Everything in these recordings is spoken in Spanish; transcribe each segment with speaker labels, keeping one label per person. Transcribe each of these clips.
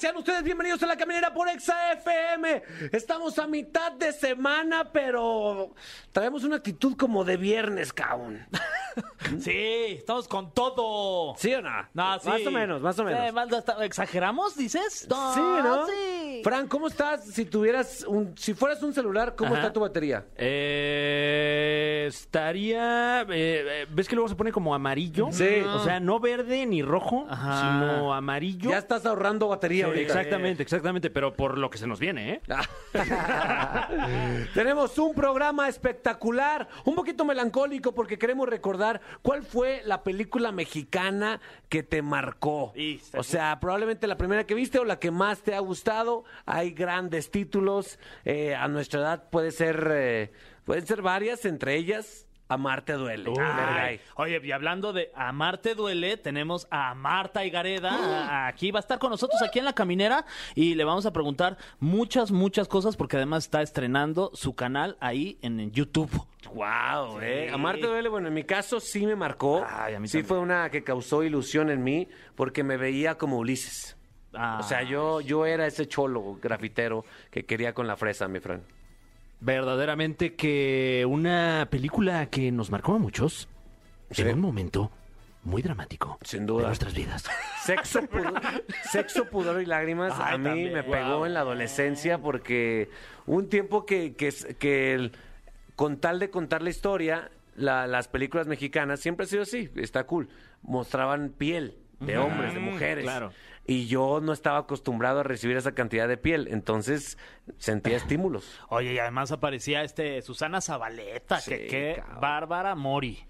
Speaker 1: Sean ustedes bienvenidos a la caminera por Exa FM. Estamos a mitad de semana, pero traemos una actitud como de viernes, cabrón.
Speaker 2: Sí, estamos con todo.
Speaker 1: ¿Sí o no?
Speaker 2: No, sí.
Speaker 1: Más o menos, más o menos.
Speaker 2: Eh, más hasta- ¿Exageramos, dices? No,
Speaker 1: sí, ¿no?
Speaker 2: sí.
Speaker 1: Fran, ¿cómo estás? Si tuvieras un, si fueras un celular, ¿cómo
Speaker 3: Ajá.
Speaker 1: está tu batería?
Speaker 3: Eh, estaría. eh, eh, ¿Ves que luego se pone como amarillo?
Speaker 1: Sí.
Speaker 3: O sea, no verde ni rojo,
Speaker 2: Ajá.
Speaker 3: sino amarillo.
Speaker 1: Ya estás ahorrando batería ahorita.
Speaker 3: exactamente, exactamente, pero por lo que se nos viene, ¿eh?
Speaker 1: Tenemos un programa espectacular, un poquito melancólico porque queremos recordar cuál fue la película mexicana que te marcó.
Speaker 2: Y
Speaker 1: O sea, probablemente la primera que viste o la que más te ha gustado. Hay grandes títulos. eh, a nuestra edad puede ser, eh, pueden ser varias, entre ellas Amarte duele.
Speaker 2: Ay, oye, y hablando de Amarte duele, tenemos a Marta Higareda. a- Aquí va a estar con nosotros aquí en la caminera y le vamos a preguntar muchas, muchas cosas porque además está estrenando su canal ahí en YouTube.
Speaker 1: Wow, eh. Amarte duele, bueno, en mi caso sí me marcó.
Speaker 2: Ay, a mí
Speaker 1: sí
Speaker 2: también.
Speaker 1: fue una que causó ilusión en mí porque me veía como Ulises.
Speaker 2: Ah,
Speaker 1: O sea, yo, yo era ese cholo grafitero que quería con la fresa, mi friend.
Speaker 3: Verdaderamente que una película que nos marcó a muchos
Speaker 1: Sí.
Speaker 3: en un momento muy dramático
Speaker 1: Sin duda.
Speaker 3: de nuestras vidas.
Speaker 1: Sexo, pudor, sexo, pudor y lágrimas
Speaker 2: Ay,
Speaker 1: a mí
Speaker 2: también,
Speaker 1: me pegó
Speaker 2: wow.
Speaker 1: en la adolescencia porque un tiempo que, que, es- que el- con tal de contar la historia, la- las películas mexicanas siempre ha sido así, está cool. Mostraban piel de hombres, de mujeres.
Speaker 3: claro.
Speaker 1: Y yo no estaba acostumbrado a recibir esa cantidad de piel, entonces sentía estímulos.
Speaker 2: Oye, y además aparecía este Susana Zabaleta,
Speaker 1: Sí,
Speaker 2: que qué. Bárbara Mori.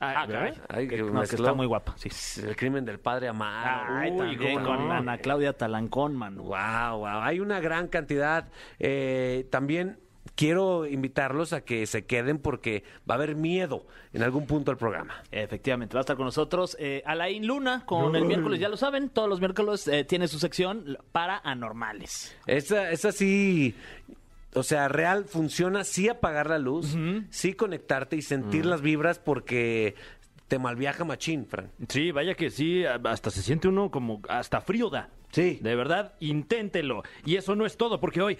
Speaker 2: Ah.
Speaker 1: Ay,
Speaker 2: que, no, está muy guapa, sí.
Speaker 1: El crimen del padre amado.
Speaker 2: Ay,
Speaker 1: Uy,
Speaker 2: también con
Speaker 1: no.
Speaker 2: Ana Claudia Talancón, mano.
Speaker 1: Wow, wow. Hay una gran cantidad. Eh, también quiero invitarlos a que se queden porque va a haber miedo en algún punto del programa.
Speaker 2: Efectivamente, va a estar con nosotros eh, Alain Luna con el miércoles, ya lo saben, todos los miércoles eh, tiene su sección para anormales.
Speaker 1: Esa, esa sí, o sea, real funciona, sí apagar la luz, sí conectarte y sentir las vibras porque te malviaja machín, Fran.
Speaker 3: Sí, vaya que sí, hasta se siente uno como hasta frío da.
Speaker 1: Sí.
Speaker 3: De verdad, inténtelo. Y eso no es todo, porque hoy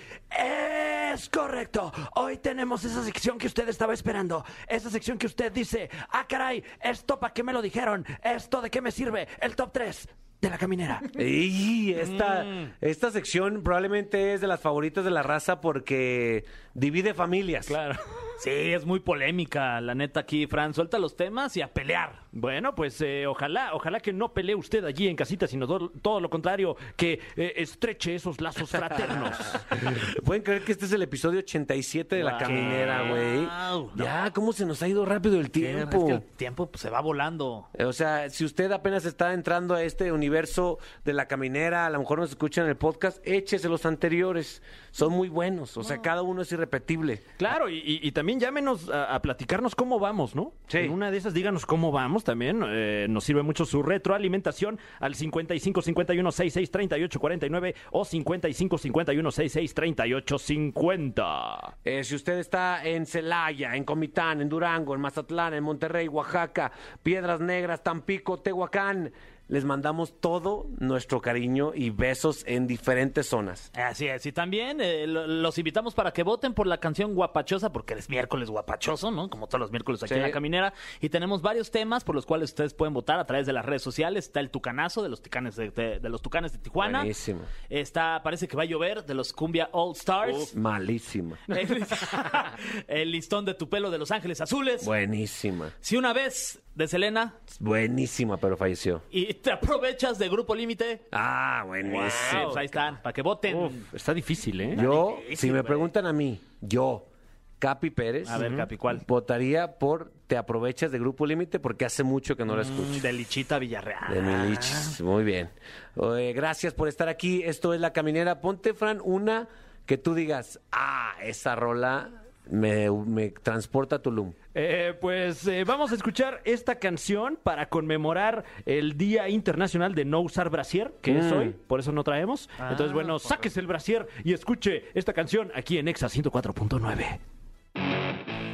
Speaker 3: es correcto. Hoy tenemos esa sección que usted estaba esperando. Esa sección que usted dice, ah, caray, esto para qué me lo dijeron, esto de qué me sirve, el top 3 de la caminera.
Speaker 1: Y esta, esta sección probablemente es de las favoritas de la raza porque divide familias.
Speaker 3: Claro.
Speaker 2: Sí, es muy polémica, la neta aquí, Fran, suelta los temas y a pelear.
Speaker 3: Bueno, pues eh, ojalá, ojalá que no pelee usted allí en casita, sino do- todo lo contrario, que eh, estreche esos lazos fraternos.
Speaker 1: ¿Pueden creer que este es el episodio 87 de la
Speaker 2: Wow.
Speaker 1: caminera, güey?
Speaker 2: Wow.
Speaker 1: Ya, ¿cómo se nos ha ido rápido el
Speaker 2: Es
Speaker 1: tiempo?
Speaker 2: que el tiempo pues, se va volando.
Speaker 1: O sea, si usted apenas está entrando a este universo de la caminera, a lo mejor nos escucha en el podcast, échese los anteriores. Son muy buenos. O sea, cada uno es irrepetible.
Speaker 3: Claro, y, y- y también llámenos a, a platicarnos cómo vamos, ¿no?
Speaker 1: Sí.
Speaker 3: En una de esas díganos cómo vamos también. eh, nos sirve mucho su retroalimentación al 55 51 66 38 49 o 55 51 66 38 50.
Speaker 1: Eh, si usted está en Celaya, en Comitán, en Durango, en Mazatlán, en Monterrey, Oaxaca, Piedras Negras, Tampico, Tehuacán, les mandamos todo nuestro cariño y besos en diferentes zonas.
Speaker 2: Así es, y también eh, lo- los invitamos para que voten por la canción Guapachosa, porque es miércoles guapachoso, ¿no? Como todos los miércoles aquí
Speaker 1: Sí.
Speaker 2: en La Caminera. Y tenemos varios temas por los cuales ustedes pueden votar a través de las redes sociales. Está el Tucanazo de los Tucanes de, de- de los Tucanes de Tijuana.
Speaker 1: Buenísimo.
Speaker 2: Está, parece que va a llover, de los Cumbia All Stars.
Speaker 1: Malísima.
Speaker 2: El, el listón de tu pelo de Los Ángeles Azules.
Speaker 1: Buenísima.
Speaker 2: Si una vez de Selena
Speaker 1: Buenísima, pero falleció.
Speaker 2: y te aprovechas de Grupo Límite,
Speaker 1: Ah, buenísimo.
Speaker 2: pues ahí están, para que voten.
Speaker 3: Uf, está difícil, ¿eh?
Speaker 1: Yo,
Speaker 2: difícil,
Speaker 1: si me preguntan a mí, yo, Capi Pérez,
Speaker 2: A ver, Capi, ¿cuál?
Speaker 1: votaría por Te aprovechas de Grupo Límite porque hace mucho que no escucho.
Speaker 2: Mm, de Lichita Villarreal.
Speaker 1: De Milichis, muy bien. Oye, gracias por estar aquí. Esto es La Caminera. Ponte, Fran, una que tú digas, ah, esa rola me, me transporta a Tulum.
Speaker 3: Eh, pues eh, vamos a escuchar esta canción para conmemorar el Día Internacional de No Usar Brasier, que es
Speaker 1: Mm.
Speaker 3: hoy, por eso no traemos. Entonces, bueno, sáquese el brasier y escuche esta canción aquí en Exa 104.9.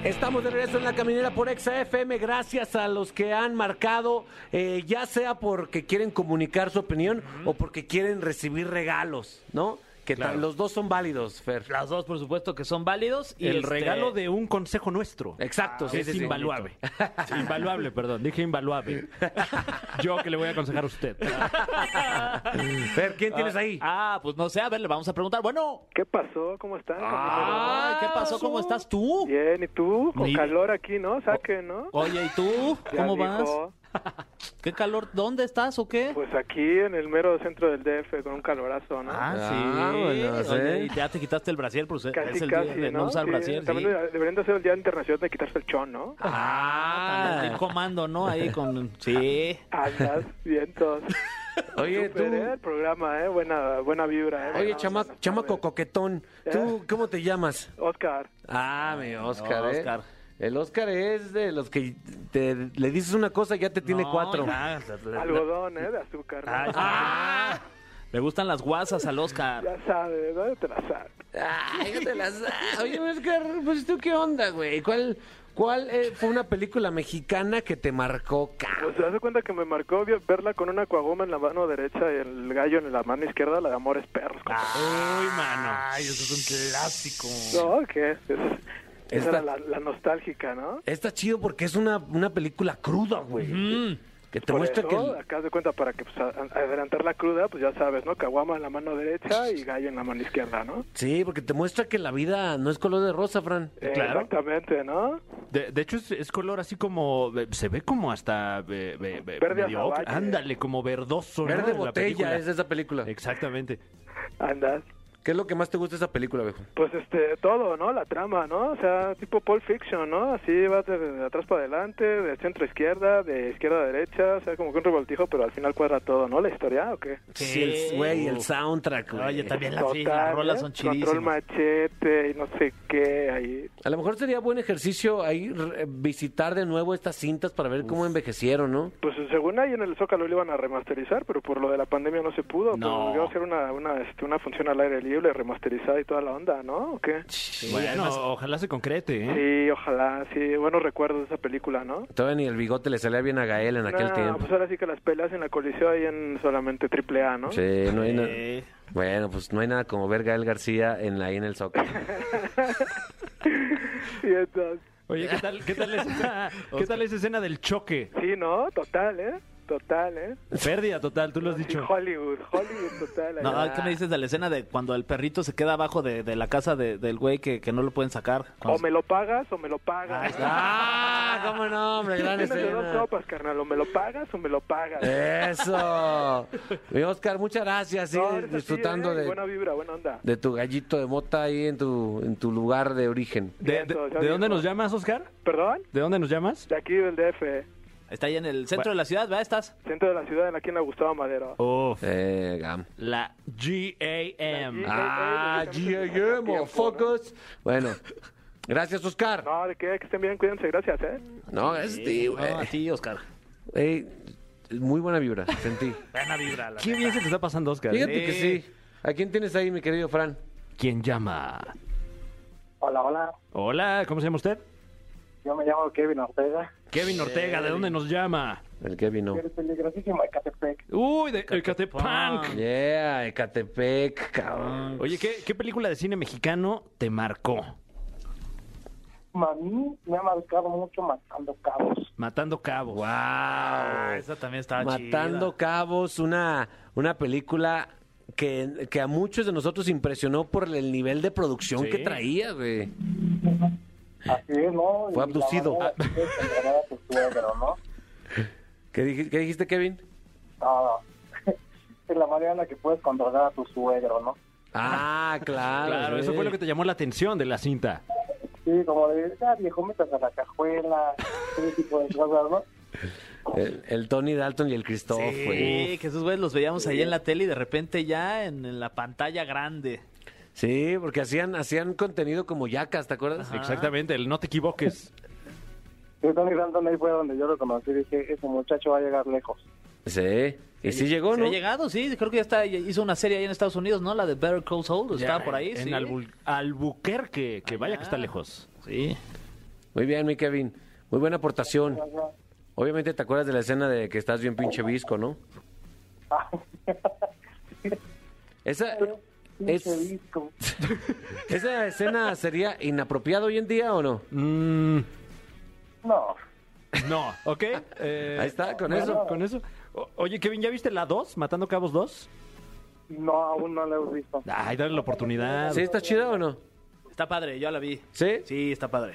Speaker 1: Estamos de regreso en la caminera por Exa FM. Gracias a los que han marcado, eh, ya sea porque quieren comunicar su opinión o porque quieren recibir regalos, ¿no? Que ta-
Speaker 2: Claro.
Speaker 1: los dos son válidos, Fer.
Speaker 2: Las dos, por supuesto, que son válidos. Y
Speaker 3: el
Speaker 2: este,
Speaker 3: regalo de un consejo nuestro.
Speaker 1: Exacto, sí,
Speaker 3: es
Speaker 1: sí, sí.
Speaker 3: invaluable. invaluable, perdón. Dije invaluable. Yo que le voy a aconsejar a usted.
Speaker 1: Fer, ¿quién tienes ahí?
Speaker 2: Ah, pues no sé, a ver, le vamos a preguntar. Bueno,
Speaker 4: ¿Qué pasó? ¿Cómo están?
Speaker 2: ay, ¿qué pasó? ¿Cómo estás tú?
Speaker 4: Bien, ¿y tú? Con
Speaker 2: Ni-
Speaker 4: calor aquí, ¿no? Saque, ¿no?
Speaker 2: Oye, ¿y tú?
Speaker 4: Ya
Speaker 2: ¿Cómo vas?
Speaker 4: dijo.
Speaker 2: ¿Qué calor? ¿Dónde estás o qué?
Speaker 4: Pues aquí en el mero centro del DF con un calorazo, ¿no?
Speaker 2: Ah, sí. Oye,
Speaker 1: ¿eh?
Speaker 2: y ya te quitaste el brasier, pues
Speaker 4: casi,
Speaker 2: es el
Speaker 4: casi,
Speaker 2: día de
Speaker 4: ¿no?
Speaker 2: no usar
Speaker 4: Sí,
Speaker 2: brasier, sí.
Speaker 4: También deberían de ser el Día Internacional de quitarse el chón, ¿no?
Speaker 2: Ah, también el comando, ¿no? Ahí con... Sí.
Speaker 4: Andas, vientos.
Speaker 1: Oye, tú.
Speaker 4: ¿eh? El programa, ¿eh? Buena, buena vibra, ¿eh?
Speaker 1: Oye,
Speaker 4: Buena
Speaker 1: chama, chamaco coquetón. ¿Tú cómo te llamas?
Speaker 4: Oscar.
Speaker 1: Ah, mi Oscar, ¿eh?
Speaker 2: Oscar.
Speaker 1: El Oscar es de los que te, le dices una cosa y ya te tiene
Speaker 2: No,
Speaker 1: cuatro.
Speaker 2: ya,
Speaker 4: Algodón, ¿eh? De azúcar. ¿no?
Speaker 2: Ay, ah. Le gustan las guasas al Oscar.
Speaker 4: Ya sabes, ¿no? Te la sabes.
Speaker 1: Ay, yo te la sa- Oye, Oscar, pues tú qué onda, güey. ¿Cuál, cuál eh, fue una película mexicana que te marcó? ca-
Speaker 4: Pues se hace cuenta que me marcó verla con una coagoma en la mano derecha y el gallo en la mano izquierda, la de Amores Perros.
Speaker 2: Uy, mano. Ay, eso es un clásico.
Speaker 4: No, ¿qué? Es- esa
Speaker 1: Esta-
Speaker 4: era la, la nostálgica, ¿no?
Speaker 1: Está chido porque es una, una película cruda, güey. Que te
Speaker 4: Por
Speaker 1: muestra
Speaker 4: eso,
Speaker 1: que... el-
Speaker 4: acá de cuenta para que pues, adelantar la cruda, pues ya sabes, ¿no? Caguama en la mano derecha y gallo en la mano izquierda, ¿no?
Speaker 1: Sí, porque te muestra que la vida no es color de rosa, Fran.
Speaker 4: Eh,
Speaker 3: Claro.
Speaker 4: Exactamente, ¿no?
Speaker 3: De, de hecho, es, es color así como. eh, Se ve como hasta. eh,
Speaker 4: Verde
Speaker 3: medio. Ándale, como verdoso. ¿no?
Speaker 1: Verde
Speaker 3: la
Speaker 1: botella es de esa película.
Speaker 3: Exactamente.
Speaker 4: Andas.
Speaker 1: ¿Qué es lo que más te gusta de esa película, viejo?
Speaker 4: Pues este, todo, ¿no? La trama, ¿no? O sea, tipo Pulp Fiction, ¿no? Así vas de, de atrás para adelante, de centro a izquierda, de izquierda a derecha, o sea, como que un revoltijo, pero al final cuadra todo, ¿no? La historia, ¿o qué?
Speaker 1: Sí, güey, el soundtrack, güey.
Speaker 2: Oye, también la sí,
Speaker 4: Total,
Speaker 2: las rolas
Speaker 4: ¿eh?
Speaker 2: son
Speaker 4: Control
Speaker 2: chidísimas.
Speaker 4: machete y no sé qué, ahí.
Speaker 1: A lo mejor sería buen ejercicio ahí re- visitar de nuevo estas cintas para ver cómo envejecieron, ¿no?
Speaker 4: Pues según ahí en el Zócalo lo iban a remasterizar, pero por lo de la pandemia no se pudo.
Speaker 2: No.
Speaker 4: Pero iba a ser una, una, este, una función al aire libre, remasterizada y toda la onda, ¿no? ¿O qué?
Speaker 3: bueno, ojalá se concrete, ¿eh?
Speaker 4: Sí, ojalá, sí. Buenos recuerdos de esa película, ¿no?
Speaker 1: Todavía ni el bigote le salía bien a Gael en aquel
Speaker 4: Nah,
Speaker 1: tiempo.
Speaker 4: Pues ahora sí que las peleas en la coliseo hay en solamente triple A, ¿no?
Speaker 1: Sí, no hay nada. Bueno, pues no hay nada como ver Gael García en la, ahí en el Zócalo.
Speaker 4: Y entonces,
Speaker 3: Oye, ¿qué tal, qué, tal esa, ¿qué tal esa escena del choque?
Speaker 4: sí, ¿no? Total, ¿eh? Total, ¿eh?
Speaker 3: Pérdida total, tú lo has
Speaker 4: Sí,
Speaker 3: dicho.
Speaker 4: Hollywood, Hollywood total.
Speaker 2: No. ¿qué me dices de la escena de cuando el perrito se queda abajo de, de la casa de- del güey que, que no lo pueden sacar?
Speaker 4: O me lo pagas o me lo pagas.
Speaker 1: ¡Ah! ¿Cómo no, hombre? Gran
Speaker 4: Tienes de dos
Speaker 1: escena.
Speaker 4: sopas, carnal. O me lo pagas o me lo pagas.
Speaker 1: Eso. Mi Oscar, muchas gracias.
Speaker 4: No, así,
Speaker 1: disfrutando
Speaker 4: ¿eh?
Speaker 1: de,
Speaker 4: Buena vibra, buena onda.
Speaker 1: de tu gallito de mota ahí en tu, en tu lugar de origen.
Speaker 3: ¿De, de- dónde nos llamas, Oscar?
Speaker 4: ¿Perdón?
Speaker 3: ¿De dónde nos llamas?
Speaker 4: De aquí del DF.
Speaker 2: Está ahí en el centro de la ciudad, ¿verdad? Estás.
Speaker 4: Centro de la ciudad, aquí en la Gustavo Madero.
Speaker 3: Uf,
Speaker 1: Eh, gam.
Speaker 3: la GAM.
Speaker 1: Ah,
Speaker 4: tiempo,
Speaker 1: motherfuckers. Bueno, gracias, Oscar.
Speaker 4: No, de qué, que estén bien, cuídense, gracias, ¿eh?
Speaker 1: No, es ti, güey.
Speaker 2: No, a ti, Oscar.
Speaker 1: Ey, muy buena vibra, sentí.
Speaker 2: Buena vibra. la
Speaker 3: Qué bien se te está pasando, Oscar.
Speaker 1: Fíjate que
Speaker 2: sí.
Speaker 1: ¿A quién tienes ahí, mi querido Fran?
Speaker 3: ¿Quién llama?
Speaker 5: Hola, hola.
Speaker 3: Hola, ¿cómo se llama usted?
Speaker 5: Yo me llamo Kevin Ortega.
Speaker 3: Kevin Ortega, ¿de dónde nos llama?
Speaker 1: El que vino.
Speaker 5: Eres peligrosísimo Ecatepec.
Speaker 3: Uy, de Ecatepec.
Speaker 1: Yeah, Ecatepec, cabrón.
Speaker 3: Oye, ¿qué, ¿qué película de cine mexicano te marcó?
Speaker 5: A mí me ha marcado mucho Matando Cabos.
Speaker 3: Matando Cabos.
Speaker 1: Wow.
Speaker 2: Ah, esa también estaba
Speaker 1: Matando
Speaker 2: chida.
Speaker 1: Cabos, una, una película que, que a muchos de nosotros impresionó por el nivel de producción
Speaker 3: Sí.
Speaker 1: que traía, güey.
Speaker 5: Así es, ¿no?
Speaker 1: Fue abducido. ¿Qué, dij- qué dijiste, Kevin?
Speaker 5: No, es la manera en la que puedes controlar a tu suegro, ¿no?
Speaker 1: Ah, claro.
Speaker 3: Claro, eso fue lo que te llamó la atención de la cinta.
Speaker 5: Sí, como de, ah, viejo, metas a la cajuela, ese tipo de cosas, ¿no?
Speaker 1: El, el Tony Dalton y el Christoph.
Speaker 2: Sí, que esos güeyes los veíamos ahí en la tele y de repente ya en, en la pantalla grande.
Speaker 1: Sí, porque hacían, hacían contenido como yacas, ¿te acuerdas?
Speaker 3: Exactamente, el no te equivoques.
Speaker 5: Y Tony ahí fue donde yo lo conocí y dije, ese muchacho va a llegar lejos.
Speaker 1: Sí. Y sí llegó,
Speaker 2: Se
Speaker 1: ¿no?
Speaker 2: ha llegado, sí. Creo que ya está, hizo una serie ahí en Estados Unidos, ¿no? La de Better Call Saul. Estaba por ahí,
Speaker 3: En
Speaker 2: sí.
Speaker 3: Albu- Albuquerque, que vaya que está lejos.
Speaker 2: Sí.
Speaker 1: Muy bien, mi Kevin. Muy buena aportación. Obviamente te acuerdas de la escena de que estás bien pinche visco, ¿no? Esa, es-
Speaker 5: disco.
Speaker 1: ¿Esa escena sería inapropiada hoy en día o no?
Speaker 3: Mm,
Speaker 5: No,
Speaker 3: no, ¿ok? eh,
Speaker 1: Ahí está, con
Speaker 3: bueno,
Speaker 1: eso.
Speaker 3: Con eso. O- oye, Kevin, ¿ya viste la 2? ¿Matando Cabos 2?
Speaker 5: no, aún no lo he visto.
Speaker 3: Ay, dale la oportunidad.
Speaker 1: ¿Sí está chida o no?
Speaker 2: Está padre, yo la vi.
Speaker 1: ¿Sí?
Speaker 2: Sí, está padre.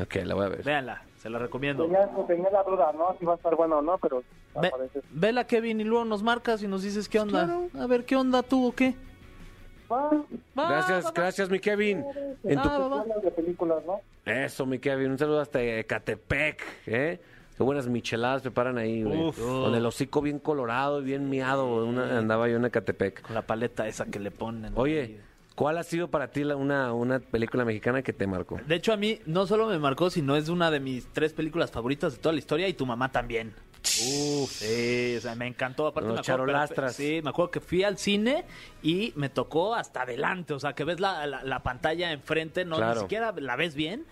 Speaker 1: Ok, la voy a ver.
Speaker 2: Véanla, se la recomiendo.
Speaker 5: Tenía, tenía la duda, ¿no? Si va a estar bueno o no, pero
Speaker 2: Ve,
Speaker 5: aparece.
Speaker 2: vela, Kevin, y luego nos marcas y nos dices qué onda. A ver, ¿qué onda tú o qué?
Speaker 5: Va,
Speaker 2: Va,
Speaker 1: Gracias, gracias, mi Kevin. En tu-
Speaker 2: Ah,
Speaker 5: de películas, ¿no?
Speaker 1: Eso, mi Kevin. Un saludo hasta Ecatepec, ¿eh? Qué buenas micheladas preparan ahí, güey. Con el hocico bien colorado y bien miado. una- andaba yo en Ecatepec.
Speaker 2: Con la paleta esa que le ponen.
Speaker 1: Oye, ¿cuál ha sido para ti la- una, una película mexicana que te marcó?
Speaker 2: De hecho, a mí no solo me marcó, sino es una de mis tres películas favoritas de toda la historia y tu mamá también. Uf, sí, o sea, me encantó. Aparte,
Speaker 1: Los
Speaker 2: me acuerdo,
Speaker 1: charolastras.
Speaker 2: Sí, me acuerdo que fui al cine y me tocó hasta adelante. O sea, que ves la, la- la pantalla enfrente, no
Speaker 1: Claro.
Speaker 2: ni siquiera la ves bien.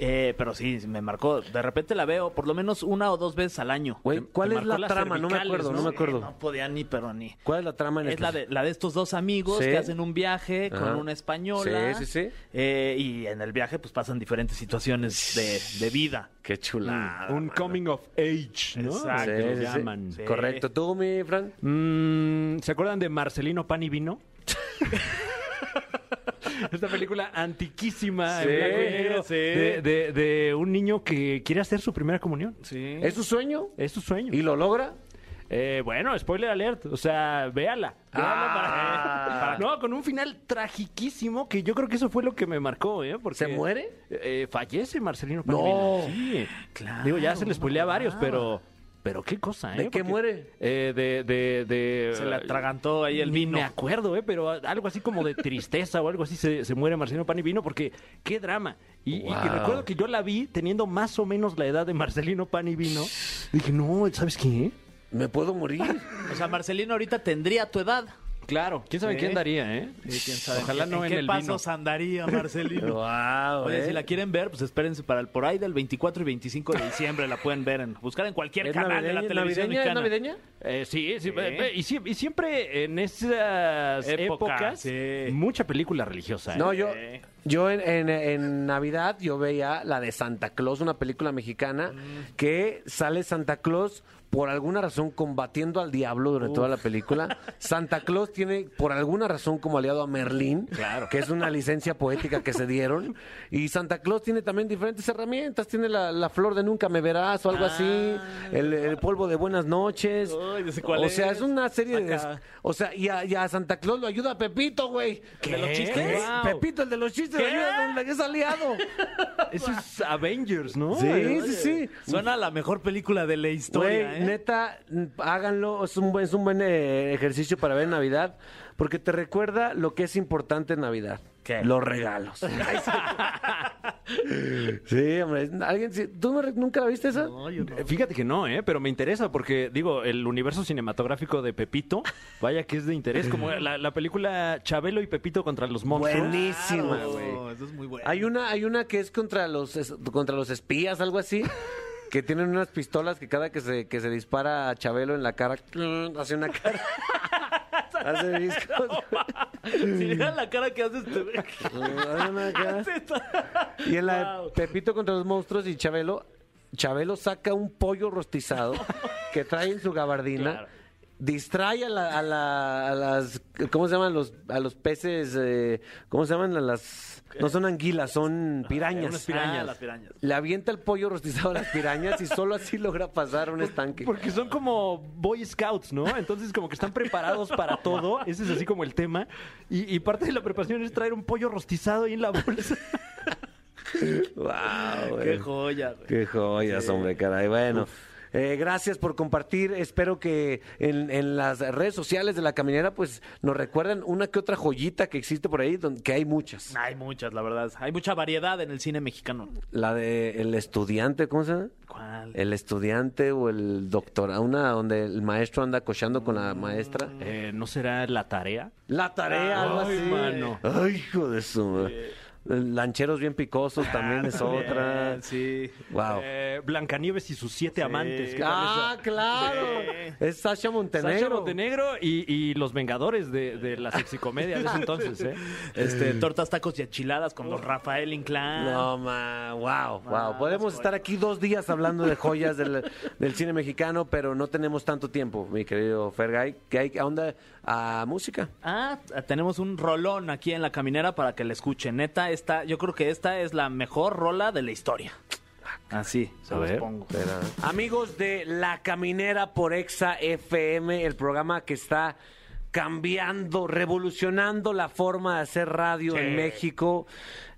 Speaker 2: Eh, pero sí, me marcó. De repente la veo por lo menos una o dos veces al año.
Speaker 1: Güey, ¿cuál es la trama? No me acuerdo, no,
Speaker 3: ¿no?
Speaker 1: me acuerdo.
Speaker 2: No podía ni, pero ni.
Speaker 1: ¿Cuál es la trama en
Speaker 2: Es la de, la de estos dos amigos
Speaker 1: Sí.
Speaker 2: que hacen un viaje con una española.
Speaker 1: Sí, sí, sí.
Speaker 2: Eh, y en el viaje pues pasan diferentes situaciones de, de vida.
Speaker 1: Qué chulada.
Speaker 3: Un coming of age, ¿no?
Speaker 2: Exacto.
Speaker 3: Que lo
Speaker 1: Sí, sí, sí.
Speaker 3: llaman.
Speaker 2: Sí.
Speaker 1: Correcto. ¿Tú, mi Fran?
Speaker 3: Mm, ¿Se acuerdan de Marcelino Pan y Vino? Esta película antiquísima
Speaker 1: Sí,
Speaker 3: en blanco y negro
Speaker 2: sí.
Speaker 3: de, de- de un niño que quiere hacer su primera comunión.
Speaker 2: Sí.
Speaker 1: ¿Es su sueño?
Speaker 3: Es su sueño.
Speaker 1: ¿Y lo logra?
Speaker 3: Eh, bueno, spoiler alert. O sea, véala. Véala
Speaker 1: Ah.
Speaker 3: para- para- no, con un final tragiquísimo que yo creo que eso fue lo que me marcó, ¿eh? Porque,
Speaker 1: ¿Se muere?
Speaker 3: Eh, fallece Marcelino
Speaker 1: No.
Speaker 3: Sí.
Speaker 2: Claro,
Speaker 3: Digo, ya se le spoilé a varios,
Speaker 2: no.
Speaker 3: pero... Pero qué cosa, ¿eh?
Speaker 1: ¿De qué
Speaker 3: Porque,
Speaker 1: muere?
Speaker 3: eh, de, de, de...
Speaker 2: Se le atragantó ahí el vino.
Speaker 3: Me acuerdo, ¿eh? Pero algo así como de tristeza o algo así se, se muere Marcelino Pan y Vino porque qué drama. Y, y- y
Speaker 1: Wow.
Speaker 3: recuerdo que yo la vi teniendo más o menos la edad de Marcelino Pan y Vino. Dije, no, ¿sabes qué?
Speaker 1: ¿Me puedo morir?
Speaker 2: O sea, Marcelino ahorita tendría tu edad.
Speaker 3: Claro. ¿Quién sabe
Speaker 2: Sí.
Speaker 3: quién daría, eh?
Speaker 2: quién sabe.
Speaker 3: Ojalá no en
Speaker 2: qué
Speaker 3: el vino.
Speaker 2: pasos andaría Marcelino?
Speaker 1: wow,
Speaker 2: Oye,
Speaker 1: ¿eh?
Speaker 2: si la quieren ver, pues espérense para el por ahí del 24 y 25 de diciembre la pueden ver en buscar en cualquier
Speaker 1: ¿Es
Speaker 2: canal de la televisión
Speaker 1: ¿Navideña? ¿Es
Speaker 2: mexicana.
Speaker 1: navideña?
Speaker 3: Eh, sí, sí,
Speaker 2: Sí.
Speaker 3: ve- ve- Y, y siempre en esas
Speaker 2: Época,
Speaker 3: épocas,
Speaker 2: sí.
Speaker 3: mucha película religiosa. ¿eh?
Speaker 1: No, yo,
Speaker 2: Sí.
Speaker 1: Yo en, en- en Navidad yo veía la de Santa Claus, una película mexicana, que sale Santa Claus por alguna razón combatiendo al diablo durante toda la película. Santa Claus tiene por alguna razón como aliado a Merlín, que es una licencia poética que se dieron. Y Santa Claus tiene también diferentes herramientas. Tiene la, la flor de nunca me verás o algo así, el, el polvo de buenas noches. O sea,
Speaker 2: es.
Speaker 1: es una serie de... O sea, y a, y a Santa Claus lo ayuda Pepito, güey.
Speaker 2: ¿De los chistes?
Speaker 1: ¿Qué?
Speaker 3: Wow.
Speaker 1: Pepito, el de los chistes,
Speaker 2: ¿Qué?
Speaker 1: ayuda es aliado.
Speaker 3: Eso es Avengers, ¿no?
Speaker 1: Sí, sí, sí.
Speaker 2: Suena a la mejor película de la historia,
Speaker 1: Güey,
Speaker 2: ¿eh?
Speaker 1: neta, háganlo. Es un buen, es un buen eh, ejercicio para ver Navidad, porque te recuerda lo que es importante en Navidad.
Speaker 2: ¿Qué?
Speaker 1: Los regalos. sí, hombre. ¿Alguien, sí- ¿Tú no nunca la viste esa?
Speaker 2: No, yo no.
Speaker 3: Eh, Fíjate que no, ¿eh? pero me interesa porque, digo, el universo cinematográfico de Pepito, vaya que es de interés, como la, la película Chabelo y Pepito contra los monstruos.
Speaker 1: Buenísima,
Speaker 2: Claro,
Speaker 1: güey.
Speaker 2: Eso es muy bueno.
Speaker 1: Hay una, hay una que es contra los es- contra los espías, algo así. Que tienen unas pistolas que cada que se, que se dispara a Chabelo en la cara, hace una cara. Hace discos.
Speaker 2: Si vieran la cara que haces, te...
Speaker 1: Y en la de. Pepito contra los monstruos y Chabelo, Chabelo saca un pollo rostizado que trae en su gabardina.
Speaker 2: Claro.
Speaker 1: Distrae a, la- a la- a las, ¿cómo se llaman los, a los peces? eh, ¿Cómo se llaman a las? No son anguilas, son pirañas.
Speaker 2: unas pirañas. Ah, las pirañas.
Speaker 1: Le avienta el pollo rostizado a las pirañas y solo así logra pasar un estanque.
Speaker 3: Porque son como Boy Scouts, ¿no? Entonces como que están preparados para todo. Ese es así como el tema. Y, y parte de la preparación es traer un pollo rostizado ahí en la bolsa.
Speaker 1: Wow,
Speaker 2: Qué joya, güey.
Speaker 1: Qué joyas, hombre, caray. Bueno, eh, gracias por compartir. Espero que en, en las redes sociales de la caminera, pues nos recuerden una que otra joyita que existe por ahí, donde, que hay muchas.
Speaker 2: Hay muchas, la verdad. Hay mucha variedad en el cine mexicano.
Speaker 1: La de el estudiante, ¿cómo se llama?
Speaker 2: ¿Cuál?
Speaker 1: El estudiante o el doctor, una donde el maestro anda cochando con la maestra.
Speaker 3: Eh, ¿No será la tarea?
Speaker 1: La tarea, algo
Speaker 3: Ay,
Speaker 1: así.
Speaker 3: mano.
Speaker 1: Ay, hijo de su. madre. Lancheros bien picosos también es otra.
Speaker 2: Sí.
Speaker 1: Wow.
Speaker 3: Eh, Blancanieves y sus siete amantes. ¿qué tal
Speaker 1: Ah,
Speaker 3: esa?
Speaker 1: claro. Es Sasha Montenegro.
Speaker 3: Sasha Montenegro y, y los Vengadores de, de la sexicomedia de ese entonces, ¿eh?
Speaker 2: Este, tortas, tacos y enchiladas con los Rafael Inclán.
Speaker 1: No, ma, wow, wow. Podemos estar aquí dos días hablando de joyas del, del cine mexicano, pero no tenemos tanto tiempo, mi querido Fergay. Que hay a onda a música.
Speaker 2: Ah, tenemos un rolón aquí en la caminera para que la escuchen. Neta, esta, yo creo que esta es la mejor rola de la historia. Así, se
Speaker 3: A
Speaker 2: los
Speaker 3: ver.
Speaker 2: pongo.
Speaker 1: Amigos de La Caminera por Exa FM, el programa que está cambiando, revolucionando la forma de hacer radio en México.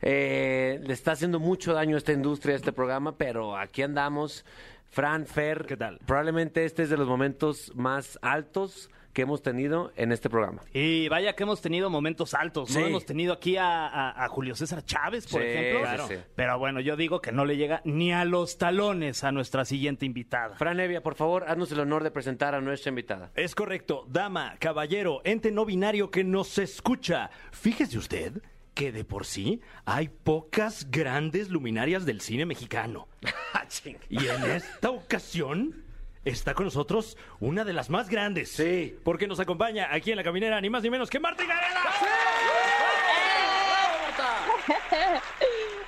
Speaker 1: Eh, le está haciendo mucho daño a esta industria, a este programa, pero aquí andamos. Fran, Fer,
Speaker 3: ¿Qué tal?
Speaker 1: Probablemente este es de los momentos más altos que hemos tenido en este programa.
Speaker 2: Y vaya que hemos tenido momentos altos, ¿no?
Speaker 1: Sí.
Speaker 2: Hemos tenido aquí a, a- a Julio César Chávez, por
Speaker 1: Sí,
Speaker 2: ejemplo.
Speaker 1: sí,
Speaker 2: Claro.
Speaker 1: sí.
Speaker 2: Pero bueno, yo digo que no le llega ni a los talones a nuestra siguiente invitada.
Speaker 1: Fran Evia, por favor, haznos el honor de presentar a nuestra invitada.
Speaker 3: Es correcto. Dama, caballero, ente no binario que nos escucha. Fíjese usted que de por sí hay pocas grandes luminarias del cine mexicano. Y en esta ocasión está con nosotros una de las más grandes.
Speaker 1: Sí.
Speaker 3: Porque nos acompaña aquí en la caminera ni más ni menos que Marta Gareda.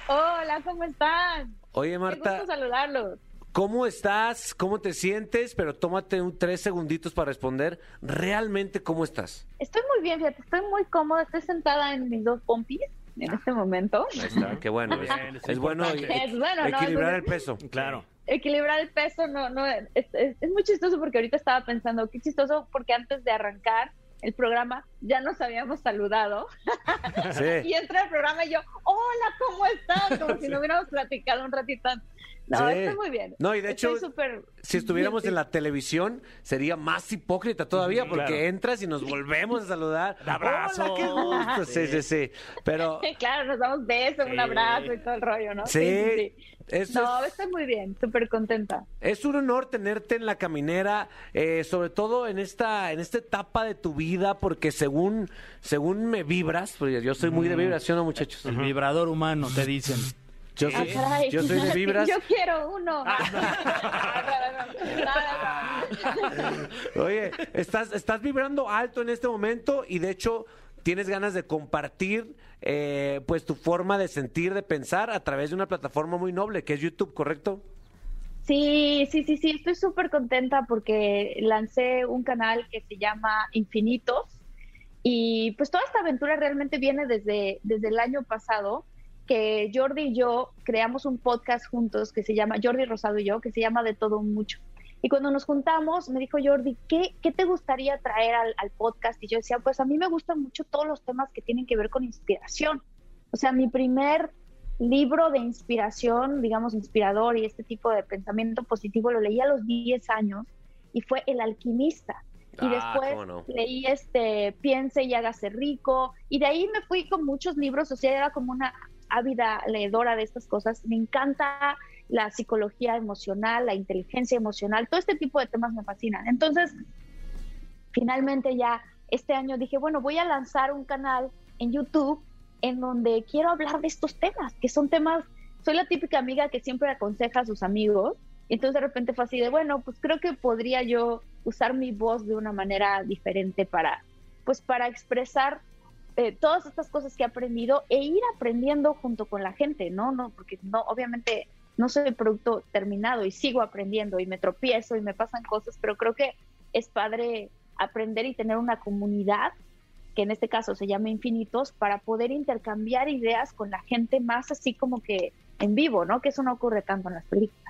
Speaker 6: Hola, ¿cómo están?
Speaker 1: Oye,
Speaker 6: Qué
Speaker 1: Marta,
Speaker 6: gusto saludarlos.
Speaker 1: ¿cómo estás? ¿Cómo te sientes? Pero tómate un tres segunditos para responder. ¿Realmente cómo estás?
Speaker 6: Estoy muy bien, fíjate, estoy muy cómoda, estoy sentada en mis dos pompis en este momento.
Speaker 1: Ahí está, qué bueno.
Speaker 3: Bien,
Speaker 1: es,
Speaker 3: es
Speaker 1: es bueno, e-
Speaker 6: Es bueno, ¿no?
Speaker 1: equilibrar el peso.
Speaker 3: Claro.
Speaker 6: Equilibrar el peso, no, no, es, es- es muy chistoso porque ahorita estaba pensando, qué chistoso porque antes de arrancar el programa ya nos habíamos saludado
Speaker 1: Sí.
Speaker 6: y entré al programa y yo, hola, ¿cómo están? Como si no hubiéramos platicado un ratito antes. No,
Speaker 1: Sí.
Speaker 6: estoy muy bien.
Speaker 1: No, y de hecho,
Speaker 6: súper-
Speaker 1: Si estuviéramos
Speaker 6: Sí.
Speaker 1: en la televisión, sería más hipócrita todavía, porque
Speaker 3: Claro.
Speaker 1: entras y nos volvemos a saludar.
Speaker 2: abrazo.
Speaker 1: Hola, qué gusto. Sí, sí, sí. Pero
Speaker 6: Claro, nos damos besos, un abrazo y todo el rollo, ¿no?
Speaker 1: sí, eso
Speaker 6: No,
Speaker 1: es-
Speaker 6: estoy muy bien, súper contenta.
Speaker 1: Es un honor tenerte en la caminera, eh, sobre todo en esta, en esta etapa de tu vida, porque según, según me vibras, porque yo soy muy de vibración, ¿no, muchachos?
Speaker 2: El vibrador humano, te dicen.
Speaker 1: Yo
Speaker 6: Ah,
Speaker 1: soy, yo soy de vibras.
Speaker 6: Yo quiero uno.
Speaker 1: Oye, estás, estás vibrando alto en este momento y de hecho tienes ganas de compartir eh, pues tu forma de sentir, de pensar a través de una plataforma muy noble que es YouTube, ¿correcto?
Speaker 6: Sí, sí, sí, sí, estoy súper contenta porque lancé un canal que se llama Infinitos y pues toda esta aventura realmente viene desde, desde el año pasado que Jordi y yo creamos un podcast juntos que se llama Jordi Rosado y yo, que se llama De Todo Mucho. Y cuando nos juntamos, me dijo Jordi, ¿qué, qué te gustaría traer al, al podcast? Y yo decía, pues a mí me gustan mucho todos los temas que tienen que ver con inspiración. O sea, mi primer libro de inspiración, digamos, inspirador y este tipo de pensamiento positivo lo leí a los 10 años y fue El alquimista. Y
Speaker 1: Ah,
Speaker 6: después
Speaker 1: no.
Speaker 6: leí este Piense y hágase rico y de ahí me fui con muchos libros, o sea, era como una ávida leedora de estas cosas. Me encanta la psicología emocional, la inteligencia emocional, todo este tipo de temas me fascinan. Entonces, finalmente ya este año dije, bueno, voy a lanzar un canal en YouTube en donde quiero hablar de estos temas, que son temas, soy la típica amiga que siempre aconseja a sus amigos, entonces de repente fue así de, bueno, pues creo que podría yo usar mi voz de una manera diferente para, pues para expresar eh, todas estas cosas que he aprendido e ir aprendiendo junto con la gente, ¿no? No, porque no, obviamente no soy producto terminado y sigo aprendiendo y me tropiezo y me pasan cosas, pero creo que es padre aprender y tener una comunidad que en este caso se llama Infinitos, para poder intercambiar ideas con la gente más así como que en vivo, ¿no? Que eso no ocurre tanto en las películas.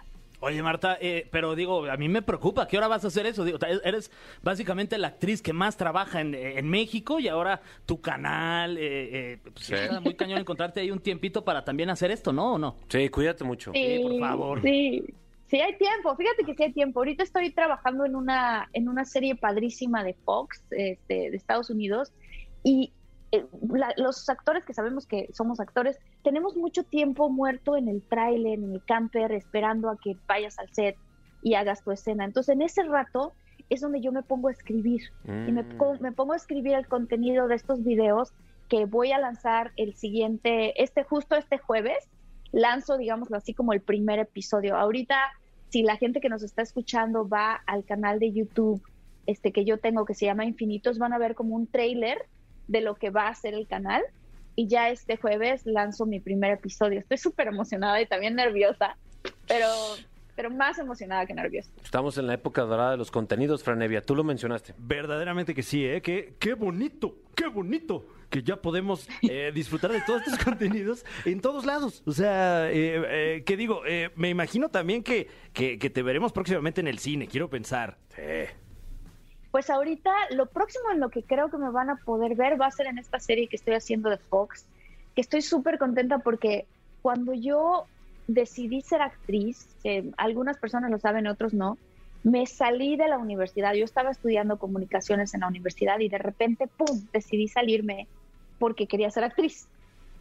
Speaker 2: Oye, Marta, eh, pero digo, a mí me preocupa, ¿qué hora vas a hacer eso? Digo, eres básicamente la actriz que más trabaja en, en México y ahora tu canal, eh, eh, pues, está muy cañón encontrarte ahí un tiempito para también hacer esto, ¿no? ¿O no?
Speaker 1: Sí, cuídate mucho.
Speaker 2: por favor.
Speaker 6: Sí, Sí hay tiempo, fíjate que sí hay tiempo. Ahorita estoy trabajando en una, en una serie padrísima de Fox este, de Estados Unidos y eh, la- los actores que sabemos que somos actores, tenemos mucho tiempo muerto en el tráiler, en el camper, esperando a que vayas al set y hagas tu escena. Entonces en ese rato es donde yo me pongo a escribir y me,
Speaker 1: Mm.
Speaker 6: me pongo a escribir el contenido de estos videos que voy a lanzar el siguiente, este justo este jueves, lanzo, digámoslo así, como el primer episodio. Ahorita, si la gente que nos está escuchando va al canal de YouTube este que yo tengo que se llama Infinitos, van a ver como un trailer de lo que va a ser el canal. Y ya este jueves lanzo mi primer episodio. Estoy súper emocionada y también nerviosa, pero, pero más emocionada que nerviosa.
Speaker 1: Estamos en la época dorada de los contenidos, Franevia. Tú lo mencionaste.
Speaker 3: Verdaderamente que sí, ¿eh? Qué, qué bonito, qué bonito que ya podemos eh, disfrutar de todos estos contenidos en todos lados. O sea, eh, eh, ¿qué digo? Eh, me imagino también que, que, que te veremos próximamente en el cine, quiero pensar.
Speaker 6: Pues ahorita lo próximo en lo que creo que me van a poder ver va a ser en esta serie que estoy haciendo de Fox, que estoy súper contenta porque cuando yo decidí ser actriz, que algunas personas lo saben, otros no, me salí de la universidad. Yo estaba estudiando comunicaciones en la universidad y de repente, ¡pum!, decidí salirme porque quería ser actriz.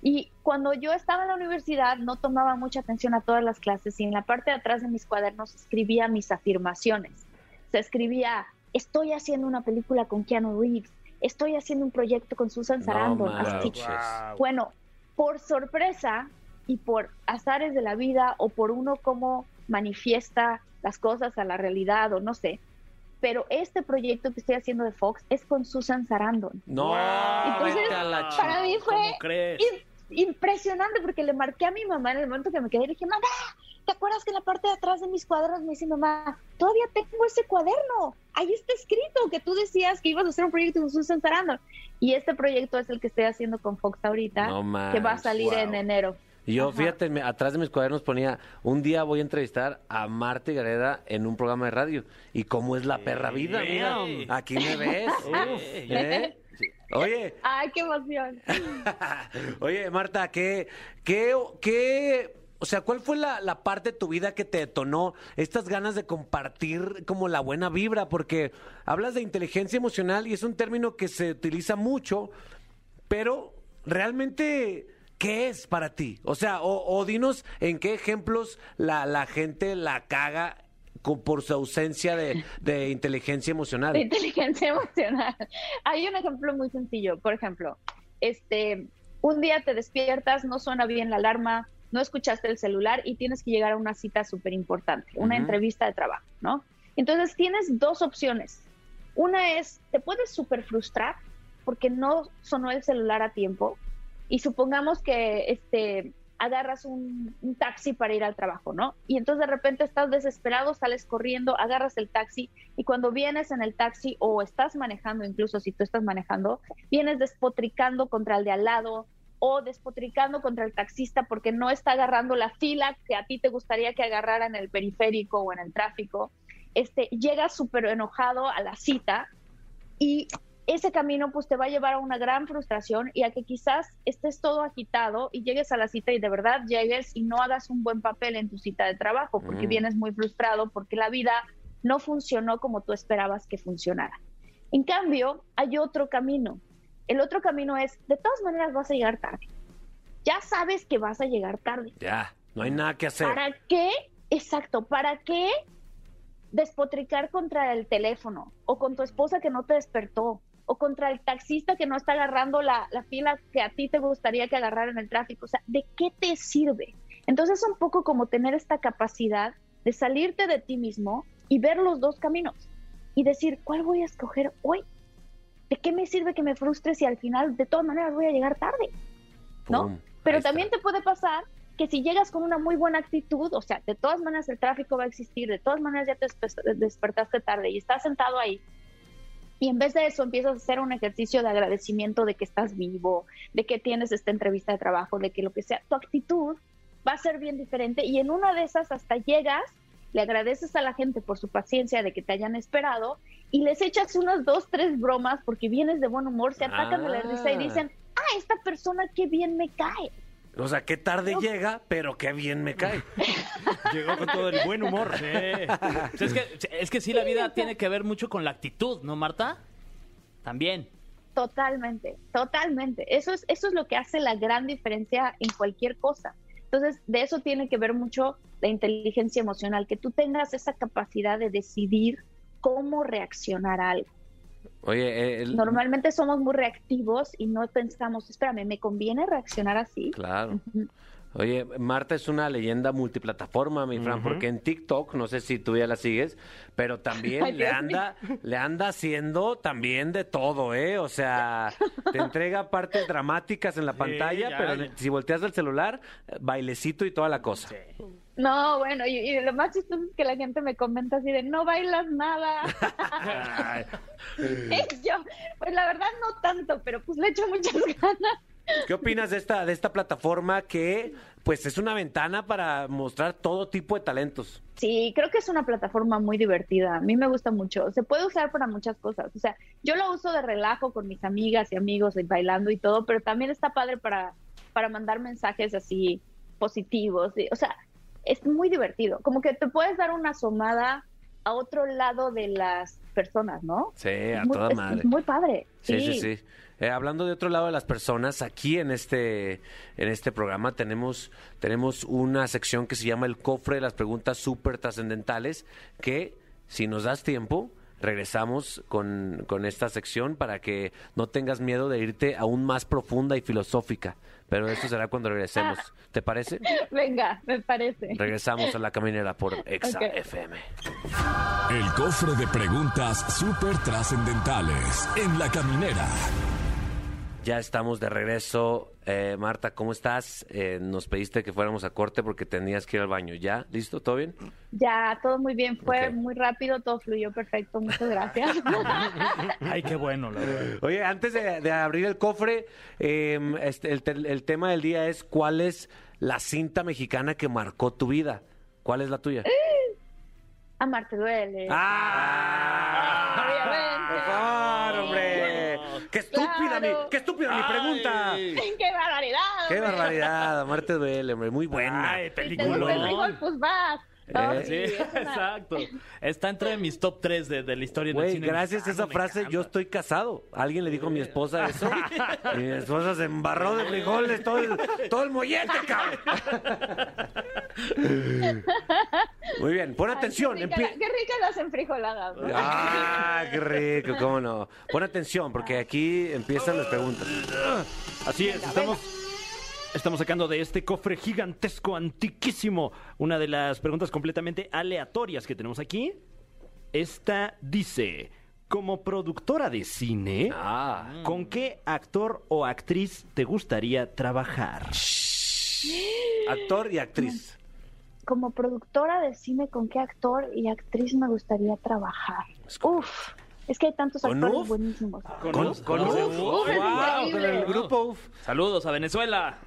Speaker 6: Y cuando yo estaba en la universidad no tomaba mucha atención a todas las clases y en la parte de atrás de mis cuadernos escribía mis afirmaciones. Se escribía, estoy haciendo una película con Keanu Reeves, estoy haciendo un proyecto con Susan Sarandon. así.
Speaker 1: manches.
Speaker 6: Bueno, por sorpresa y por azares de la vida o por uno cómo manifiesta las cosas a la realidad o no sé, pero este proyecto que estoy haciendo de Fox es con Susan Sarandon.
Speaker 1: No,
Speaker 6: Entonces, Para mí fue
Speaker 2: ¿Cómo crees?
Speaker 6: im- impresionante porque le marqué a mi mamá en el momento que me quedé y le dije, mamá, ¿te acuerdas que en la parte de atrás de mis cuadernos me dice mamá, todavía tengo ese cuaderno? Ahí está escrito que tú decías que ibas a hacer un proyecto con Susan Sarandon. Y este proyecto es el que estoy haciendo con Fox ahorita,
Speaker 1: No
Speaker 6: que va a salir en enero.
Speaker 1: Yo,
Speaker 6: Ajá.
Speaker 1: fíjate, me- atrás de mis cuadernos ponía, un día voy a entrevistar a Marta y Gareda en un programa de radio. ¿Y cómo es la perra vida? Mira, aquí me ves. ¿Eh? Oye,
Speaker 6: Ay, qué emoción.
Speaker 1: Oye, Marta, ¿qué, qué, qué, o sea, cuál fue la, la parte de tu vida que te detonó estas ganas de compartir como la buena vibra? Porque hablas de inteligencia emocional y es un término que se utiliza mucho, pero realmente, ¿qué es para ti? O sea, o, dinos en qué ejemplos la, la gente la caga por su ausencia de, de inteligencia emocional.
Speaker 6: de inteligencia emocional. Hay un ejemplo muy sencillo. Por ejemplo, este, un día te despiertas, no suena bien la alarma, no escuchaste el celular y tienes que llegar a una cita súper importante, una entrevista de trabajo, ¿no? Entonces tienes dos opciones. Una es, te puedes súper frustrar porque no sonó el celular a tiempo y supongamos que este agarras un, un taxi para ir al trabajo, ¿no? Y entonces de repente estás desesperado, sales corriendo, agarras el taxi y cuando vienes en el taxi o estás manejando, incluso si tú estás manejando, vienes despotricando contra el de al lado o despotricando contra el taxista porque no está agarrando la fila que a ti te gustaría que agarrara en el periférico o en el tráfico. Este, llegas súper enojado a la cita y ese camino pues te va a llevar a una gran frustración y a que quizás estés todo agitado y llegues a la cita y de verdad llegues y no hagas un buen papel en tu cita de trabajo porque
Speaker 1: Mm.
Speaker 6: vienes muy frustrado porque la vida no funcionó como tú esperabas que funcionara. En cambio, hay otro camino. El otro camino es, de todas maneras vas a llegar tarde. Ya sabes que vas a llegar tarde.
Speaker 1: Ya, no hay nada que hacer.
Speaker 6: ¿Para qué? Exacto, ¿para qué despotricar contra el teléfono o con tu esposa que no te despertó o contra el taxista que no está agarrando la, la fila que a ti te gustaría que agarrara en el tráfico? O sea, ¿de qué te sirve? Entonces es un poco como tener esta capacidad de salirte de ti mismo y ver los dos caminos y decir, ¿cuál voy a escoger hoy? ¿De qué me sirve que me frustre si al final de todas maneras voy a llegar tarde? ¿no?
Speaker 1: Pum,
Speaker 6: Pero
Speaker 1: ahí está.
Speaker 6: también te puede pasar que si llegas con una muy buena actitud, o sea, de todas maneras el tráfico va a existir, de todas maneras ya te despe- despertaste tarde y estás sentado ahí, y en vez de eso empiezas a hacer un ejercicio de agradecimiento de que estás vivo, de que tienes esta entrevista de trabajo, de que lo que sea, tu actitud va a ser bien diferente y en una de esas hasta llegas, le agradeces a la gente por su paciencia de que te hayan esperado y les echas unas dos, tres bromas porque vienes de buen humor, se atacan de la risa y
Speaker 1: Ah.
Speaker 6: dicen, ah, esta persona qué bien me cae.
Speaker 1: O sea, qué tarde llega, pero qué bien me cae.
Speaker 3: Llegó con todo el buen humor.
Speaker 2: Sí. Es, que, es que sí, la vida tiene que ver mucho con la actitud, ¿no, Marta? También.
Speaker 6: Totalmente, totalmente. Eso es, eso es lo que hace la gran diferencia en cualquier cosa. Entonces, de eso tiene que ver mucho la inteligencia emocional, que tú tengas esa capacidad de decidir cómo reaccionar a algo.
Speaker 1: Oye, eh, el-
Speaker 6: Normalmente somos muy reactivos y no pensamos, espérame, ¿me conviene reaccionar así?
Speaker 1: Claro. Oye, Marta es una leyenda multiplataforma, mi Fran, porque en TikTok, no sé si tú ya la sigues, pero también
Speaker 6: Ay,
Speaker 1: le anda, le anda haciendo también de todo, ¿eh? O sea, te entrega partes dramáticas en la pantalla,
Speaker 2: ya,
Speaker 1: pero
Speaker 2: ya.
Speaker 1: si volteas el celular, bailecito y toda la cosa.
Speaker 6: No, bueno, y, y lo más chistoso es que la gente me comenta así de, no bailas nada. Yo, pues la verdad no tanto, pero pues le echo muchas ganas.
Speaker 1: ¿Qué opinas de esta, de esta plataforma que, pues, es una ventana para mostrar todo tipo de talentos?
Speaker 6: Sí, creo que es una plataforma muy divertida. A mí me gusta mucho. Se puede usar para muchas cosas. O sea, yo lo uso de relajo con mis amigas y amigos y bailando y todo, pero también está padre para, para mandar mensajes así positivos. o sea, es muy divertido. Como que te puedes dar una asomada a otro lado de las personas, ¿no?
Speaker 1: Sí, a
Speaker 6: muy-
Speaker 1: toda
Speaker 6: es
Speaker 1: madre.
Speaker 6: muy padre.
Speaker 1: Sí, sí, sí. Eh, hablando de otro lado de las personas, aquí en este, en este programa tenemos, tenemos una sección que se llama el cofre de las preguntas súper trascendentales, que si nos das tiempo, regresamos con, con esta sección para que no tengas miedo de irte aún más profunda y filosófica. Pero eso será cuando regresemos. ¿Te parece?
Speaker 6: Venga, me parece.
Speaker 1: Regresamos a la caminera por Exa. FM.
Speaker 7: El cofre de preguntas súper trascendentales en la caminera.
Speaker 1: Ya estamos de regreso. Eh, Marta, ¿cómo estás? Eh, nos pediste que fuéramos a corte porque tenías que ir al baño. ¿Ya? ¿Listo? ¿Todo bien?
Speaker 6: Ya, todo muy bien. Fue muy rápido, todo fluyó perfecto. Muchas gracias.
Speaker 2: Ay, qué bueno, la verdad.
Speaker 1: Oye, antes de, de abrir el cofre, eh, este, el, te- el tema del día es ¿cuál es la cinta mexicana que marcó tu vida? ¿Cuál es la tuya?
Speaker 6: Amarte duele.
Speaker 1: ¡Ah!
Speaker 6: Obviamente.
Speaker 1: ¡Por favor, hombre! ¡Qué estúpida,
Speaker 6: Claro.
Speaker 1: Mi, qué estúpida mi pregunta!
Speaker 6: ¡Qué barbaridad!
Speaker 1: ¡Qué
Speaker 6: hombre!
Speaker 1: barbaridad! Amarte duele, hombre. Muy buena.
Speaker 3: Ay,
Speaker 6: Si te
Speaker 3: película.
Speaker 6: gusta el pues vas.
Speaker 1: Eh,
Speaker 2: Sí,
Speaker 6: es
Speaker 2: exacto. Está entre mis top 3 de, de la historia del
Speaker 1: Güey,
Speaker 2: cine
Speaker 1: gracias a
Speaker 2: mexicano,
Speaker 1: esa frase
Speaker 2: encanta.
Speaker 1: yo estoy casado. Alguien le dijo a mi esposa eso. y mi esposa se embarró de frijoles todo el, todo el mollete, cabrón. Muy bien, pon
Speaker 6: Ay,
Speaker 1: atención.
Speaker 6: Qué, rica, qué ricas las enfrijoladas. ¿no?
Speaker 1: Ah, qué rico, cómo no. Pon atención, porque aquí empiezan las preguntas.
Speaker 3: Así es, estamos, estamos sacando de este cofre gigantesco, antiquísimo, una de las preguntas completamente aleatorias que tenemos aquí. Esta dice, como productora de cine,
Speaker 1: Ah,
Speaker 3: ¿con qué actor o actriz te gustaría trabajar?
Speaker 1: actor y actriz.
Speaker 6: Como productora de cine, ¿con qué actor y actriz me gustaría trabajar? Uf, es que hay tantos
Speaker 1: ¿Con
Speaker 6: actores
Speaker 1: Uf?
Speaker 6: buenísimos.
Speaker 1: Con, con,
Speaker 2: Uf,
Speaker 1: Uf,
Speaker 2: Uf,
Speaker 1: wow, con el grupo Uf.
Speaker 2: Saludos a Venezuela.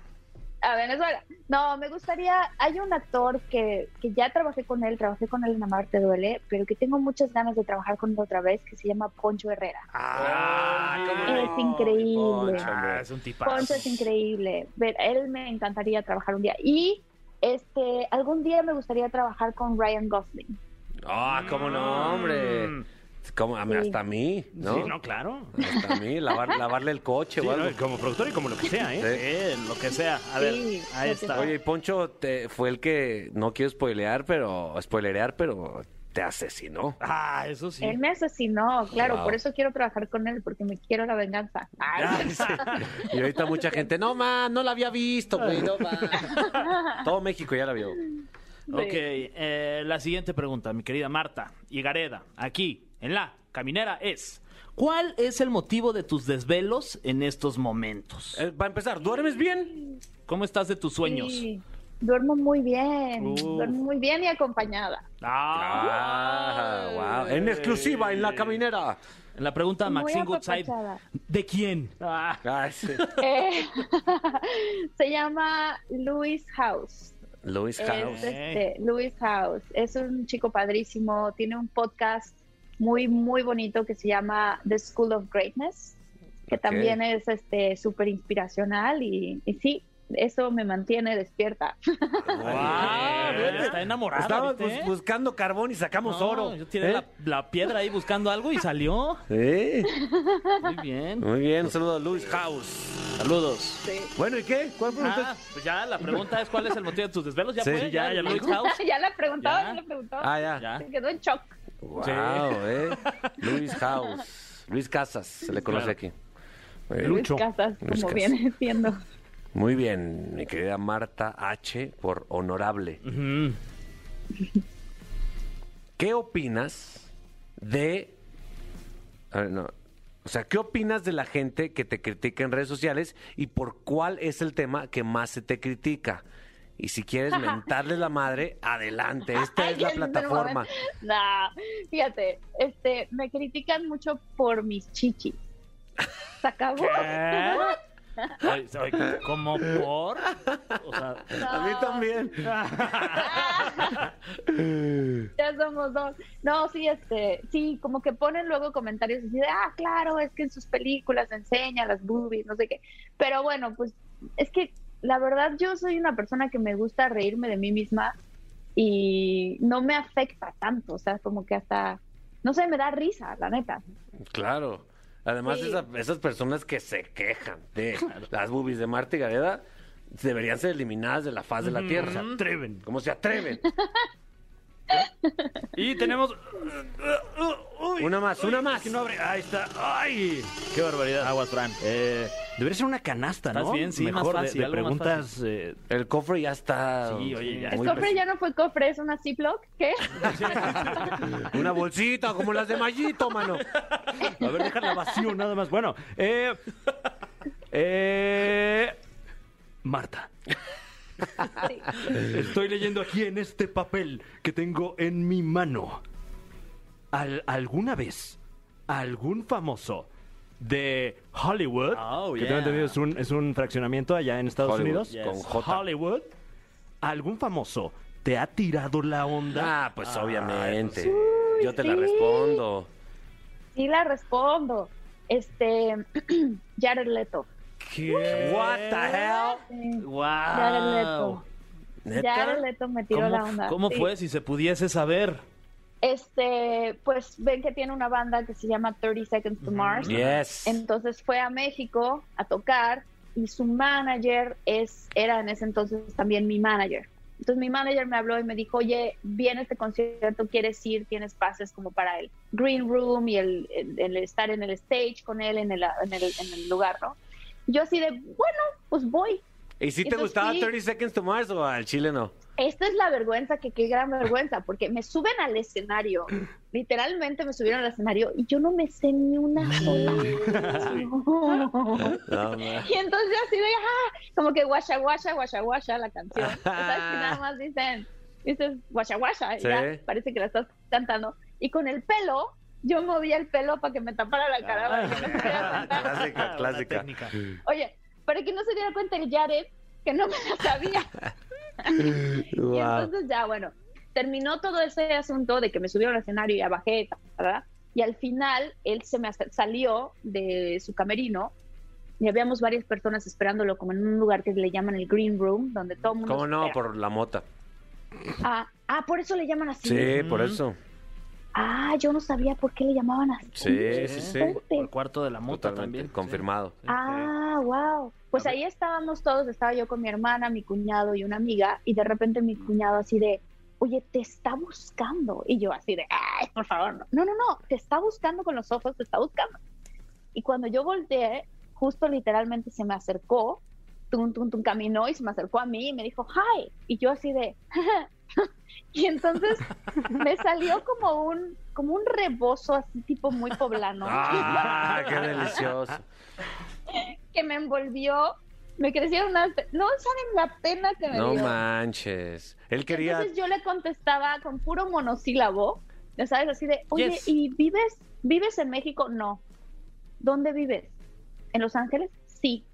Speaker 6: A Venezuela. No, me gustaría. Hay un actor que, que ya trabajé con él, trabajé con él en Amarte Duele, pero que tengo muchas ganas de trabajar con él otra vez, que se llama Poncho Herrera.
Speaker 1: Ah, cómo
Speaker 6: Es increíble.
Speaker 1: Poncho.
Speaker 2: Ah, es un tipazo.
Speaker 6: Poncho es increíble. Ver, él me encantaría trabajar un día. Y este, algún día me gustaría trabajar con Ryan Gosling.
Speaker 1: Ah, cómo no, hombre. Como, a mí-
Speaker 6: Sí.
Speaker 1: hasta a mí, ¿no?
Speaker 3: Sí, no, claro.
Speaker 1: Hasta a mí, lavar- lavarle el coche
Speaker 3: Sí,
Speaker 1: o algo.
Speaker 3: no, como productor y como lo que sea, ¿eh?
Speaker 2: Sí, lo que sea. A ver,
Speaker 6: Sí,
Speaker 2: ahí está.
Speaker 1: Oye, y Poncho te, fue el que, no quiero spoilear, pero, spoilerear, pero te asesinó.
Speaker 2: Ah, eso sí.
Speaker 6: Él me asesinó, claro,
Speaker 1: Wow.
Speaker 6: por eso quiero trabajar con él, porque me quiero la venganza. Ay,
Speaker 1: Y ahorita mucha gente, no, man, no la había visto, güey, no, man. Todo México ya la vio.
Speaker 2: Ok, eh, la siguiente pregunta, mi querida Marta y Gareda, aquí en la caminera es: ¿Cuál es el motivo de tus desvelos en estos momentos?
Speaker 1: Eh, para empezar, ¿duermes bien?
Speaker 2: ¿Cómo estás de tus sueños?
Speaker 6: Sí, duermo muy bien,
Speaker 2: Uf.
Speaker 6: duermo muy bien y acompañada.
Speaker 1: Ah, wow. En exclusiva, en la caminera.
Speaker 2: En la pregunta,
Speaker 6: Muy
Speaker 2: Maxine Goodside. ¿de quién? Ah,
Speaker 1: sí.
Speaker 6: Eh, se llama Louis House.
Speaker 1: Luis
Speaker 6: Es,
Speaker 1: House.
Speaker 6: este, Louis House. Es un chico padrísimo. Tiene un podcast muy, muy bonito que se llama The School of Greatness, que también es este súper inspiracional. Y, y sí, eso me mantiene despierta.
Speaker 1: ¿Eh?
Speaker 2: está enamorada,
Speaker 1: Estábamos buscando carbón y sacamos
Speaker 2: No,
Speaker 1: oro.
Speaker 2: Yo tiré
Speaker 1: ¿Eh?
Speaker 2: la, la piedra ahí buscando algo y salió.
Speaker 1: Sí.
Speaker 2: Muy bien.
Speaker 1: Muy bien, un saludo a Luis House.
Speaker 2: Saludos.
Speaker 1: Bueno, ¿y qué? ¿Cuál pregunta?
Speaker 2: Ah, pues ya la pregunta es cuál es el motivo de tus desvelos. Ya
Speaker 1: Sí,
Speaker 2: fue,
Speaker 1: ya,
Speaker 2: ya, Luis. House.
Speaker 6: ya la preguntaba,
Speaker 2: Ya.
Speaker 6: ya la preguntaba.
Speaker 1: Ah, ya.
Speaker 2: Ya.
Speaker 6: Se quedó en shock.
Speaker 1: Wow, eh. Luis House. Luis Casas, se le conoce
Speaker 2: Claro.
Speaker 1: aquí. Muy bien.
Speaker 3: Lucho.
Speaker 6: Casas,
Speaker 1: Luis
Speaker 6: como
Speaker 1: Casas.
Speaker 6: viene siendo.
Speaker 1: Muy bien, mi querida Marta H. por honorable. ¿Qué opinas de... a ver, no. O sea, ¿qué opinas de la gente que te critica en redes sociales y por cuál es el tema que más se te critica? Y si quieres mentarles la madre, adelante. Esta es la plataforma.
Speaker 6: Nah, fíjate, este, me critican mucho por mis chichis. ¿Se acabó?
Speaker 2: Ay, ¿Cómo por? O sea,
Speaker 1: A mí también.
Speaker 6: Ya somos dos. No, sí, este, sí, como que ponen luego comentarios así de, ah, claro, es que en sus películas enseña las boobies, no sé qué. Pero bueno, pues es que la verdad yo soy una persona que me gusta reírme de mí misma y no me afecta tanto, o sea, como que hasta, no sé, me da risa, la neta.
Speaker 1: Claro. Además,
Speaker 6: Sí.
Speaker 1: esa- esas personas que se quejan de las boobies de Marta y Gareda deberían ser eliminadas de la faz de la tierra.
Speaker 3: Se atreven.
Speaker 1: ¿Cómo se atreven?
Speaker 3: Y tenemos. Uy,
Speaker 1: Una más,
Speaker 3: uy,
Speaker 1: una más.
Speaker 3: que no abre. Ahí está. ¡Ay! ¡Qué barbaridad!
Speaker 2: aguas, Fran.
Speaker 3: Eh, debería ser una canasta, ¿no?
Speaker 2: Bien, sí, más
Speaker 3: Mejor de-
Speaker 2: fácil,
Speaker 3: de,
Speaker 2: algo más
Speaker 3: preguntas. eh,
Speaker 1: El cofre ya está.
Speaker 3: Sí, oye, ya.
Speaker 6: ¿El cofre ya no fue cofre, es una Ziploc? ¿Qué?
Speaker 1: Una bolsita como las de Mayito, mano.
Speaker 3: A ver, déjala vacío nada más. Bueno, eh, eh, Marta.
Speaker 6: Sí.
Speaker 3: Estoy leyendo aquí en este papel que tengo en mi mano. Al- ¿Alguna vez algún famoso de Hollywood,
Speaker 2: Oh,
Speaker 3: que
Speaker 2: yeah.
Speaker 3: tengo entendido es un, es un fraccionamiento allá en Estados
Speaker 1: Hollywood,
Speaker 3: Unidos,
Speaker 1: con J.
Speaker 3: Hollywood, algún famoso te ha tirado la onda?
Speaker 1: Ah, pues obviamente.
Speaker 6: Uy,
Speaker 1: Yo te la respondo.
Speaker 6: Sí la respondo. Este, Jared Leto.
Speaker 1: What the hell?
Speaker 6: Sí,
Speaker 2: Wow.
Speaker 6: Jared Leto.
Speaker 1: ¿Neta?
Speaker 6: Jared Leto me tiró
Speaker 2: ¿Cómo,
Speaker 6: la onda.
Speaker 2: cómo
Speaker 6: sí.
Speaker 2: fue si se pudiese saber?
Speaker 6: Este, pues ven que tiene una banda que se llama 30 Seconds to Mars.
Speaker 1: Yes.
Speaker 6: Entonces fue a México a tocar y su manager es, era en ese entonces también mi manager. Entonces mi manager me habló y me dijo, oye, viene este concierto, quieres ir, tienes pases como para el green room y el, el- el estar en el stage con él en el, en el, en el lugar, ¿no? Yo así de, bueno, pues voy.
Speaker 1: ¿Y si te
Speaker 6: Entonces,
Speaker 1: gustaba
Speaker 6: sí.
Speaker 1: 30 Seconds to Mars o al chile no?
Speaker 6: Esta es la vergüenza, que qué gran vergüenza, porque me suben al escenario, literalmente me subieron al escenario y yo no me sé ni una sola.
Speaker 1: No.
Speaker 6: Y entonces yo así de, ah, como que guasha guasha, guasha guasha la canción. Sea, que nada más dicen, dices guasha guasha, y
Speaker 1: Sí.
Speaker 6: ya parece que la estás cantando. Y con el pelo, yo movía el pelo para que me tapara la cara. para que no.
Speaker 1: Clásica, clásica.
Speaker 2: técnica.
Speaker 6: Oye, para que no se diera cuenta el Jared, que no me la sabía. Y
Speaker 1: Wow.
Speaker 6: entonces ya, bueno, terminó todo ese asunto de que me subieron al escenario y ya bajé, ¿verdad? Y al final él se me salió de su camerino y habíamos varias personas esperándolo como en un lugar que le llaman el Green Room, donde todo el mundo...
Speaker 1: ¿Cómo no?
Speaker 6: espera.
Speaker 1: Por la mota.
Speaker 6: Ah, ah, por eso le llaman así.
Speaker 1: Sí, por eso.
Speaker 6: Ah, yo no sabía por qué le llamaban así.
Speaker 1: Sí, sí, sí.
Speaker 6: Fuerte.
Speaker 2: El cuarto de la mota
Speaker 1: Totalmente.
Speaker 2: también.
Speaker 1: Confirmado.
Speaker 6: Ah, wow. Pues ahí estábamos todos, estaba yo con mi hermana, mi cuñado y una amiga, y de repente mi cuñado así de, oye, te está buscando. Y yo así de, ay, por favor, no. No, no, no, te está buscando con los ojos, te está buscando. Y cuando yo volteé, justo literalmente se me acercó, tum, tum, tum, caminó y se me acercó a mí y me dijo, hi. Y yo así de, y entonces me salió como un, como un rebozo así tipo muy poblano.
Speaker 1: Ah, qué delicioso.
Speaker 6: que me envolvió, me crecieron unas... No saben la pena que me
Speaker 1: No
Speaker 6: dio.
Speaker 1: manches. Él quería.
Speaker 6: Entonces yo le contestaba con puro monosílabo, ya sabes, así de, oye,
Speaker 2: Yes.
Speaker 6: ¿y vives, vives en México? No. ¿Dónde vives? ¿En Los Ángeles? Sí.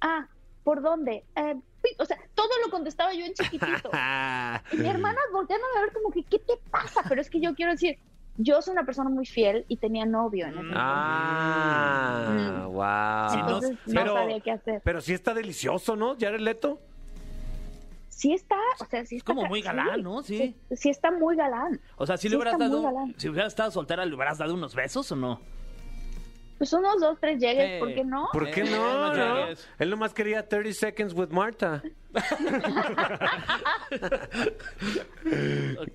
Speaker 6: Ah, ¿por dónde? Eh, o sea, todo lo contestaba yo en chiquitito. Y mi hermana volteando a ver como que, ¿qué te pasa? Pero es que yo quiero decir, yo soy una persona muy fiel y tenía novio en ese entonces.
Speaker 1: Ah,
Speaker 6: Mm.
Speaker 1: wow.
Speaker 6: Entonces no
Speaker 1: pero,
Speaker 6: sabía qué hacer.
Speaker 1: pero sí está delicioso, ¿no? Jared Leto.
Speaker 6: Sí está, o sea, sí
Speaker 2: Es
Speaker 6: está.
Speaker 2: como muy galán, ¿no? Sí.
Speaker 6: Sí, sí está muy galán.
Speaker 2: O sea, si
Speaker 6: Sí
Speaker 2: le hubieras dado, si hubieras estado soltera, ¿le hubieras dado unos besos o no?
Speaker 6: Pues unos dos, tres llegues,
Speaker 2: Sí.
Speaker 6: ¿por qué no?
Speaker 1: ¿Por qué
Speaker 2: Eh,
Speaker 1: no?
Speaker 2: no
Speaker 1: no?
Speaker 2: llegues.
Speaker 1: Él nomás quería 30 seconds with Marta.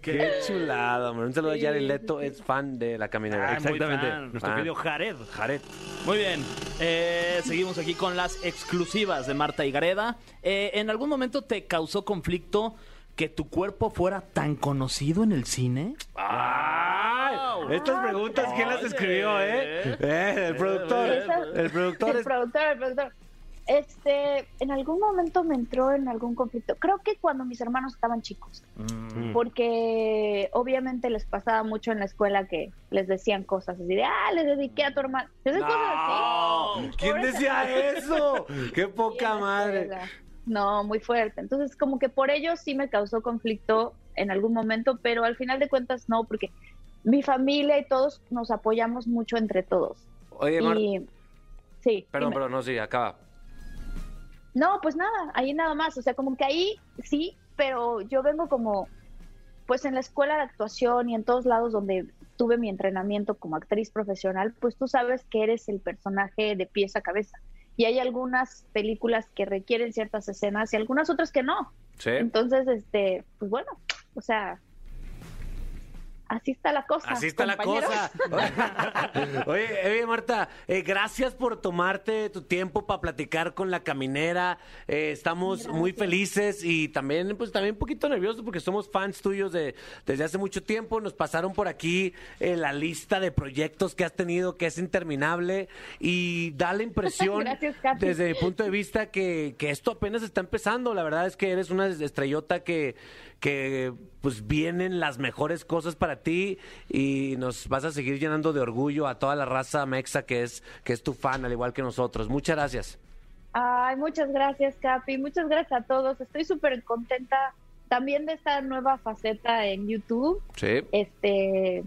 Speaker 1: Qué chulada, hombre. Un saludo a Jared Leto, es fan de la caminera.
Speaker 2: Ah, muy
Speaker 3: Exactamente.
Speaker 2: fan.
Speaker 3: Nuestro
Speaker 1: Fan.
Speaker 3: querido Jared.
Speaker 1: Jared.
Speaker 2: Muy bien, eh, seguimos aquí con las exclusivas de Marta y Gareda. Eh, ¿En algún momento te causó conflicto que tu cuerpo fuera tan conocido en el cine?
Speaker 1: Estas preguntas, ¿quién las escribió, eh? Eh, el productor.
Speaker 6: Esas-
Speaker 1: El productor
Speaker 6: el
Speaker 1: es...
Speaker 6: productor, el productor. Este, en algún momento me entró en algún conflicto. Creo que cuando mis hermanos estaban chicos,
Speaker 1: Mm.
Speaker 6: porque obviamente les pasaba mucho en la escuela que les decían cosas así de, ah, le dediqué a tu hermano. ¿Sabes cosas así?
Speaker 1: ¿Quién
Speaker 6: Pobre-
Speaker 1: decía eso? ¡Qué poca madre!
Speaker 6: No, muy fuerte. Entonces, como que por ello sí me causó conflicto en algún momento, pero al final de cuentas no, porque mi familia y todos nos apoyamos mucho entre todos.
Speaker 1: Oye, Marta.
Speaker 6: y sí,
Speaker 1: Perdón, perdón, no, sí, acaba.
Speaker 6: No, pues nada, ahí nada más. O sea, como que ahí sí, pero yo vengo como, pues en la escuela de actuación y en todos lados donde tuve mi entrenamiento como actriz profesional, pues tú sabes que eres el personaje de pies a cabeza. Y hay algunas películas que requieren ciertas escenas y algunas otras que no.
Speaker 1: Sí.
Speaker 6: Entonces, este, pues bueno, o sea, así está la cosa.
Speaker 1: Así está la cosa. oye, oye, Marta, eh, gracias por tomarte tu tiempo para platicar con la caminera. Eh, estamos muy felices y también, pues, también un poquito nerviosos porque somos fans tuyos de, desde hace mucho tiempo. Nos pasaron por aquí eh, la lista de proyectos que has tenido, que es interminable y da la impresión,
Speaker 6: Gracias,
Speaker 1: desde mi punto de vista, que, que esto apenas está empezando. La verdad es que eres una estrellota que, que pues vienen las mejores cosas para ti y nos vas a seguir llenando de orgullo a toda la raza mexa que es, que es tu fan, al igual que nosotros. Muchas gracias.
Speaker 6: Ay, muchas gracias, Capi. Muchas gracias a todos. Estoy súper contenta también de esta nueva faceta en YouTube.
Speaker 1: Sí.
Speaker 6: Este,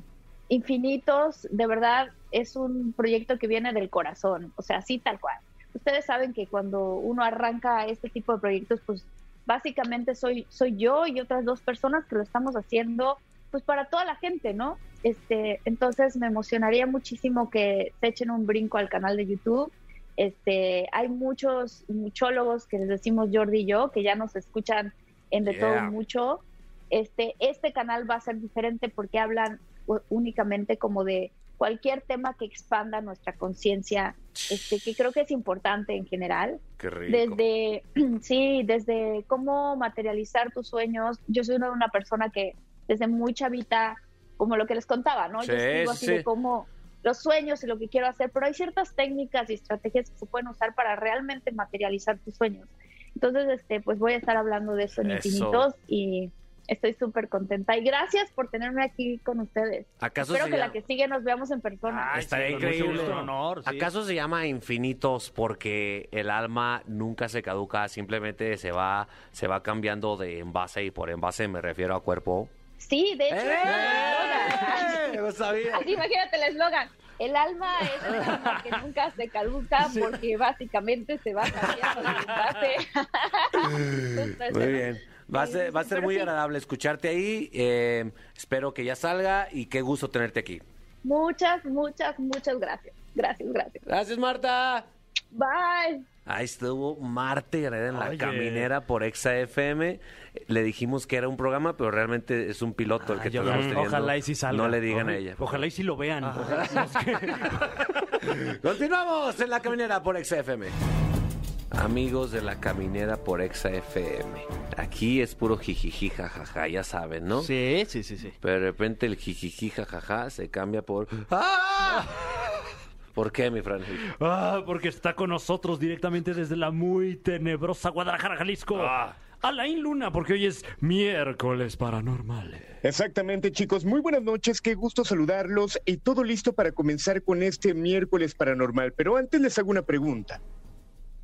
Speaker 6: Infinitos, de verdad, es un proyecto que viene del corazón. O sea, así tal cual. Ustedes saben que cuando uno arranca este tipo de proyectos, pues básicamente soy, soy yo y otras dos personas que lo estamos haciendo pues para toda la gente, ¿no? Este, entonces me emocionaría muchísimo que se echen un brinco al canal de YouTube. Este, hay muchos muchólogos que les decimos Jordi y yo, que ya nos escuchan en de
Speaker 1: Yeah.
Speaker 6: todo mucho. Este, este canal va a ser diferente porque hablan únicamente como de cualquier tema que expanda nuestra conciencia, este, que creo que es importante en general
Speaker 1: Qué rico.
Speaker 6: desde sí, desde cómo materializar tus sueños. Yo soy una, una persona que desde muy chavita, como lo que les contaba, ¿no? Yo escribo
Speaker 1: sí,
Speaker 6: así
Speaker 1: sí.
Speaker 6: de cómo los sueños y lo que quiero hacer, pero hay ciertas técnicas y estrategias que se pueden usar para realmente materializar tus sueños. Entonces, este, pues voy a estar hablando de eso en
Speaker 1: Eso.
Speaker 6: infinitos y estoy súper contenta. Y gracias por tenerme aquí con ustedes.
Speaker 1: ¿Acaso
Speaker 6: Espero que
Speaker 1: llama-
Speaker 6: la que sigue nos veamos en persona.
Speaker 1: Estaría
Speaker 2: sí,
Speaker 1: increíble.
Speaker 2: gusto, honor, sí.
Speaker 1: ¿Acaso se llama infinitos porque el alma nunca se caduca, simplemente se va, se va cambiando de envase y por envase me refiero a cuerpo?
Speaker 6: Sí, de hecho, ese es el eslogan.
Speaker 1: ¡Eh! Lo sabía.
Speaker 6: Así imagínate el eslogan. El alma es el alma que nunca se caduca porque básicamente se va cambiando de ese,
Speaker 1: Muy
Speaker 6: ¿no?
Speaker 1: bien. Va a ser, va a ser muy
Speaker 6: sí.
Speaker 1: agradable escucharte ahí. eh, espero que ya salga y qué gusto tenerte aquí.
Speaker 6: Muchas, muchas, muchas gracias. Gracias, gracias.
Speaker 1: Gracias, Marta.
Speaker 6: Bye.
Speaker 1: Ahí estuvo Marta Gareda en la
Speaker 3: Oye.
Speaker 1: caminera por Exa FM. Le dijimos que era un programa, pero realmente es un piloto el que
Speaker 3: Ay, ojalá-
Speaker 1: estamos teniendo.
Speaker 2: ojalá y sí salga.
Speaker 1: No le digan a ella.
Speaker 3: Ojalá y si lo vean. Que-
Speaker 1: Continuamos en la caminera por Exa FM. Amigos de la caminera por Exa FM. Aquí es puro jijiji jajaja, ya saben, ¿no?
Speaker 2: Sí, sí, sí, sí.
Speaker 1: Pero de repente el jijiji jajaja se cambia por ¡Ah! ¿Por qué, mi Fran?
Speaker 3: Ah, porque está con nosotros directamente desde la muy tenebrosa Guadalajara, Jalisco.
Speaker 1: Ah.
Speaker 3: Alain Luna, porque hoy es miércoles paranormal.
Speaker 8: Exactamente, chicos. Muy buenas noches, qué gusto saludarlos y todo listo para comenzar con este miércoles paranormal. Pero antes les hago una pregunta.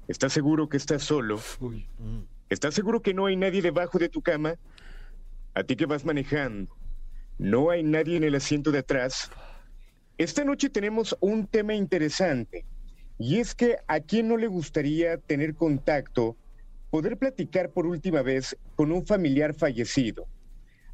Speaker 8: ¿Estás seguro que estás solo? ¿Estás seguro que no hay nadie debajo de tu cama? A ti que vas manejando, No hay nadie en el asiento de atrás. Esta noche tenemos un tema interesante. Y es que a quién no le gustaría tener contacto, poder platicar por última vez con un familiar fallecido.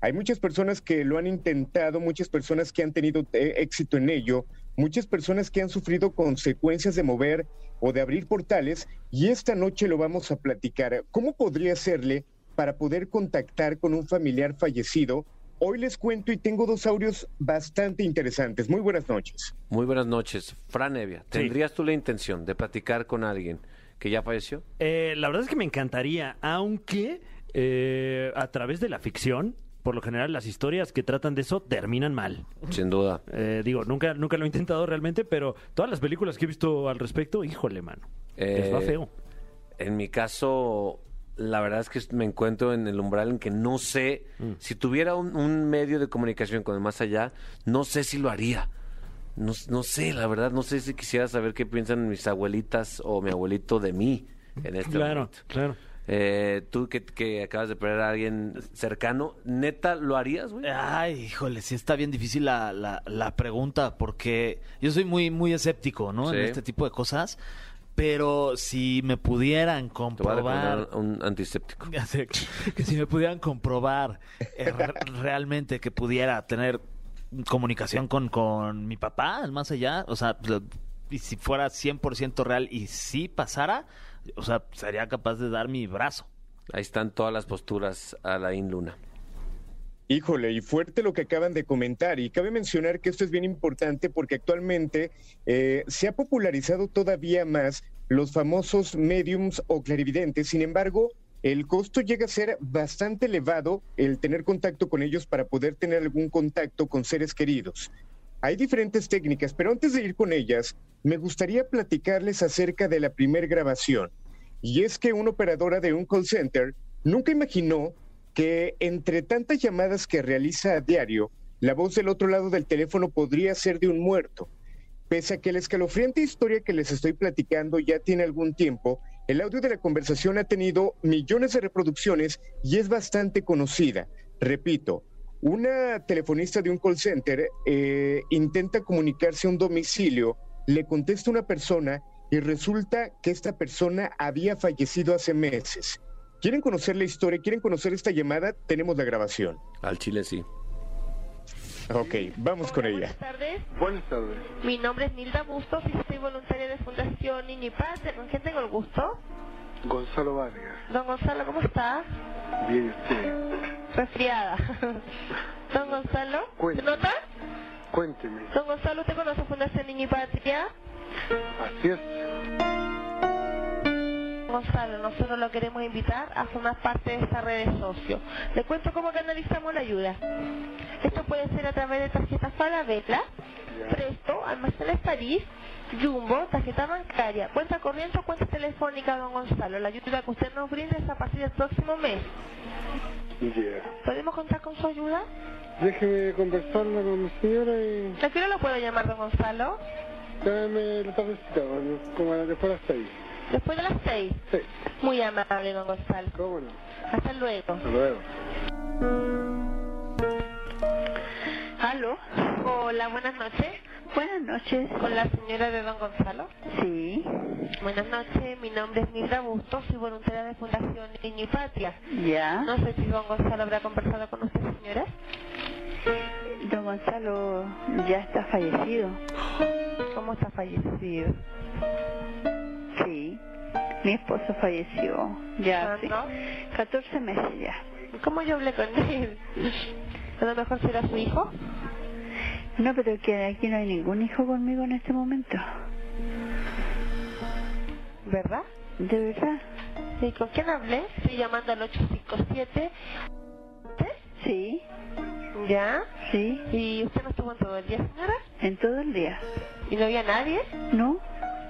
Speaker 8: Hay muchas personas que lo han intentado, muchas personas que han tenido eh, éxito en ello, muchas personas que han sufrido consecuencias de mover o de abrir portales y esta noche lo vamos a platicar. ¿Cómo podría hacerle para poder contactar con un familiar fallecido? Hoy les cuento y tengo dos audios bastante interesantes. Muy buenas noches.
Speaker 1: Muy buenas noches. Fran Evia, ¿tendrías tú la intención de platicar con alguien que ya falleció?
Speaker 3: Eh, la verdad es que me encantaría, aunque eh, a través de la ficción, por lo general las historias que tratan de eso terminan mal.
Speaker 1: Sin duda.
Speaker 3: Eh, digo, nunca, nunca lo he intentado realmente, pero todas las películas que he visto al respecto, híjole, mano. Les va
Speaker 1: Eh,
Speaker 3: feo.
Speaker 1: En mi caso, la verdad es que me encuentro en el umbral en que no sé, si tuviera un, un medio de comunicación con el más allá, no sé si lo haría. No, no sé, la verdad, no sé si quisiera saber qué piensan mis abuelitas o mi abuelito de mí en este
Speaker 3: Claro,
Speaker 1: momento.
Speaker 3: claro.
Speaker 1: Eh, tú que, que acabas de perder a alguien cercano, ¿neta lo harías, güey?
Speaker 2: Ay, híjole, sí está bien difícil la, la, la pregunta porque yo soy muy, muy escéptico, ¿no?
Speaker 1: Sí.
Speaker 2: En este tipo de cosas. Pero si me pudieran
Speaker 1: Te voy a
Speaker 2: comprobar...
Speaker 1: un antiséptico.
Speaker 2: Que si me pudieran comprobar eh, re- realmente que pudiera tener comunicación con, con mi papá, más allá, o sea, y si fuera 100% real y si pasara, o sea, sería capaz de dar mi brazo.
Speaker 1: Ahí están todas las posturas a la Luna.
Speaker 8: Híjole, y fuerte lo que acaban de comentar. Y cabe mencionar que esto es bien importante porque actualmente eh, se ha popularizado todavía más los famosos mediums o clarividentes. Sin embargo, el costo llega a ser bastante elevado el tener contacto con ellos para poder tener algún contacto con seres queridos. Hay diferentes técnicas, pero antes de ir con ellas, me gustaría platicarles acerca de la primer grabación. Y es que una operadora de un call center nunca imaginó que entre tantas llamadas que realiza a diario, la voz del otro lado del teléfono podría ser de un muerto. Pese a que la escalofriante historia que les estoy platicando ya tiene algún tiempo, el audio de la conversación ha tenido millones de reproducciones y es bastante conocida. Repito, una telefonista de un call center eh, intenta comunicarse a un domicilio, le contesta una persona y resulta que esta persona había fallecido hace meses. ¿Quieren conocer la historia? ¿Quieren conocer esta llamada? Tenemos la grabación.
Speaker 1: Al Chile sí.
Speaker 8: Ok, vamos con ella.
Speaker 9: Buenas tardes.
Speaker 4: Buenas tardes.
Speaker 9: Mi nombre es Nilda Bustos y soy voluntaria de Fundación Niño y Padre. ¿Con quién tengo el gusto?
Speaker 4: Gonzalo Vargas.
Speaker 9: Don Gonzalo, ¿cómo está?
Speaker 4: Bien, usted.
Speaker 9: Resfriada. Don Gonzalo, ¿se nota?
Speaker 4: Cuénteme.
Speaker 9: Don Gonzalo, ¿usted conoce Fundación Niño y Patria?
Speaker 4: Así es.
Speaker 9: Gonzalo, nosotros lo queremos invitar a formar parte de esta red de socios. Le cuento cómo canalizamos la ayuda. Esto puede ser a través de tarjetas Falabella, Presto, Almacenes París, Jumbo, tarjeta bancaria, cuenta corriente o cuenta telefónica, don Gonzalo. La ayuda que usted nos brinde es a partir del próximo mes.
Speaker 4: Ya.
Speaker 9: ¿Podemos contar con su ayuda?
Speaker 4: Déjeme conversarla con mi señora y
Speaker 9: ¿A qué hora lo puedo llamar, don Gonzalo?
Speaker 4: dame la tardecita, como después de las seis.
Speaker 9: Después de las seis.
Speaker 4: Sí,
Speaker 9: Muy amable, don Gonzalo.
Speaker 4: cómo no.
Speaker 9: Hasta luego.
Speaker 4: Hasta luego.
Speaker 9: ¿Aló? Hola, buenas noches.
Speaker 10: Buenas noches.
Speaker 9: Con la señora de don Gonzalo.
Speaker 10: Sí,
Speaker 9: Buenas noches, mi nombre es Mildra Bustos, soy voluntaria de Fundación Niño y Patria.
Speaker 10: ya.
Speaker 9: No sé si don Gonzalo habrá conversado con usted, señora.
Speaker 10: Don Gonzalo ya está fallecido.
Speaker 9: ¿Cómo está fallecido?
Speaker 10: Sí. Mi esposo falleció ya hace
Speaker 9: ¿Cuándo?
Speaker 10: 14 meses ya.
Speaker 9: ¿Cómo yo hablé con él? A lo mejor será su hijo.
Speaker 10: No, pero que aquí no hay ningún hijo conmigo en este momento.
Speaker 9: ¿Verdad?
Speaker 10: ¿De verdad?
Speaker 9: Sí, ¿con quién hablé? Estoy llamando al 857. ¿Usted?
Speaker 10: Sí,
Speaker 9: ¿Ya?
Speaker 10: sí.
Speaker 9: ¿Y usted no estuvo en todo el día, señora?
Speaker 10: En todo el día.
Speaker 9: ¿Y no había nadie?
Speaker 10: ¿No?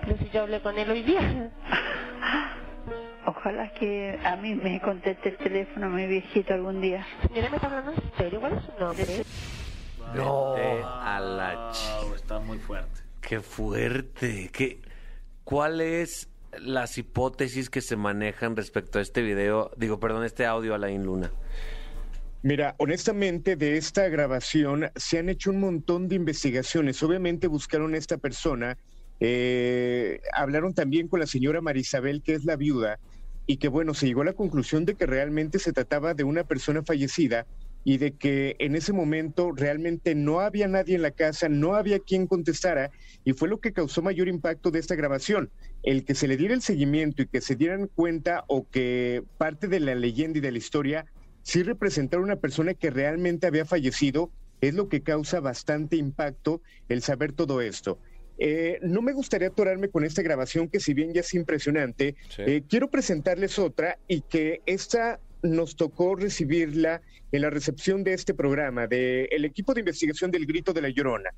Speaker 9: Si yo hablé con él hoy día.
Speaker 10: Ojalá que a mí me conteste el teléfono mi viejito algún día.
Speaker 9: Señora, ¿me está hablando en serio? ¿Cuál es su nombre?
Speaker 1: No. a la ch...
Speaker 2: Está muy fuerte.
Speaker 1: Qué fuerte. ¿Qué... ¿Cuáles las hipótesis que se manejan respecto a este video? Digo, perdón, este audio a la Luna.
Speaker 8: Mira, honestamente, de esta grabación se han hecho un montón de investigaciones. Obviamente buscaron a esta persona, eh, hablaron también con la señora Marisabel, que es la viuda, y que bueno, se llegó a la conclusión de que realmente se trataba de una persona fallecida y de que en ese momento realmente no había nadie en la casa, no había quien contestara, y fue lo que causó mayor impacto de esta grabación. El que se le diera el seguimiento y que se dieran cuenta o que parte de la leyenda y de la historia sí representar una persona que realmente había fallecido es lo que causa bastante impacto el saber todo esto. Eh, no me gustaría atorarme con esta grabación que si bien ya es impresionante, eh, quiero presentarles otra y que esta nos tocó recibirla en la recepción de este programa del equipo de investigación del Grito de la Llorona.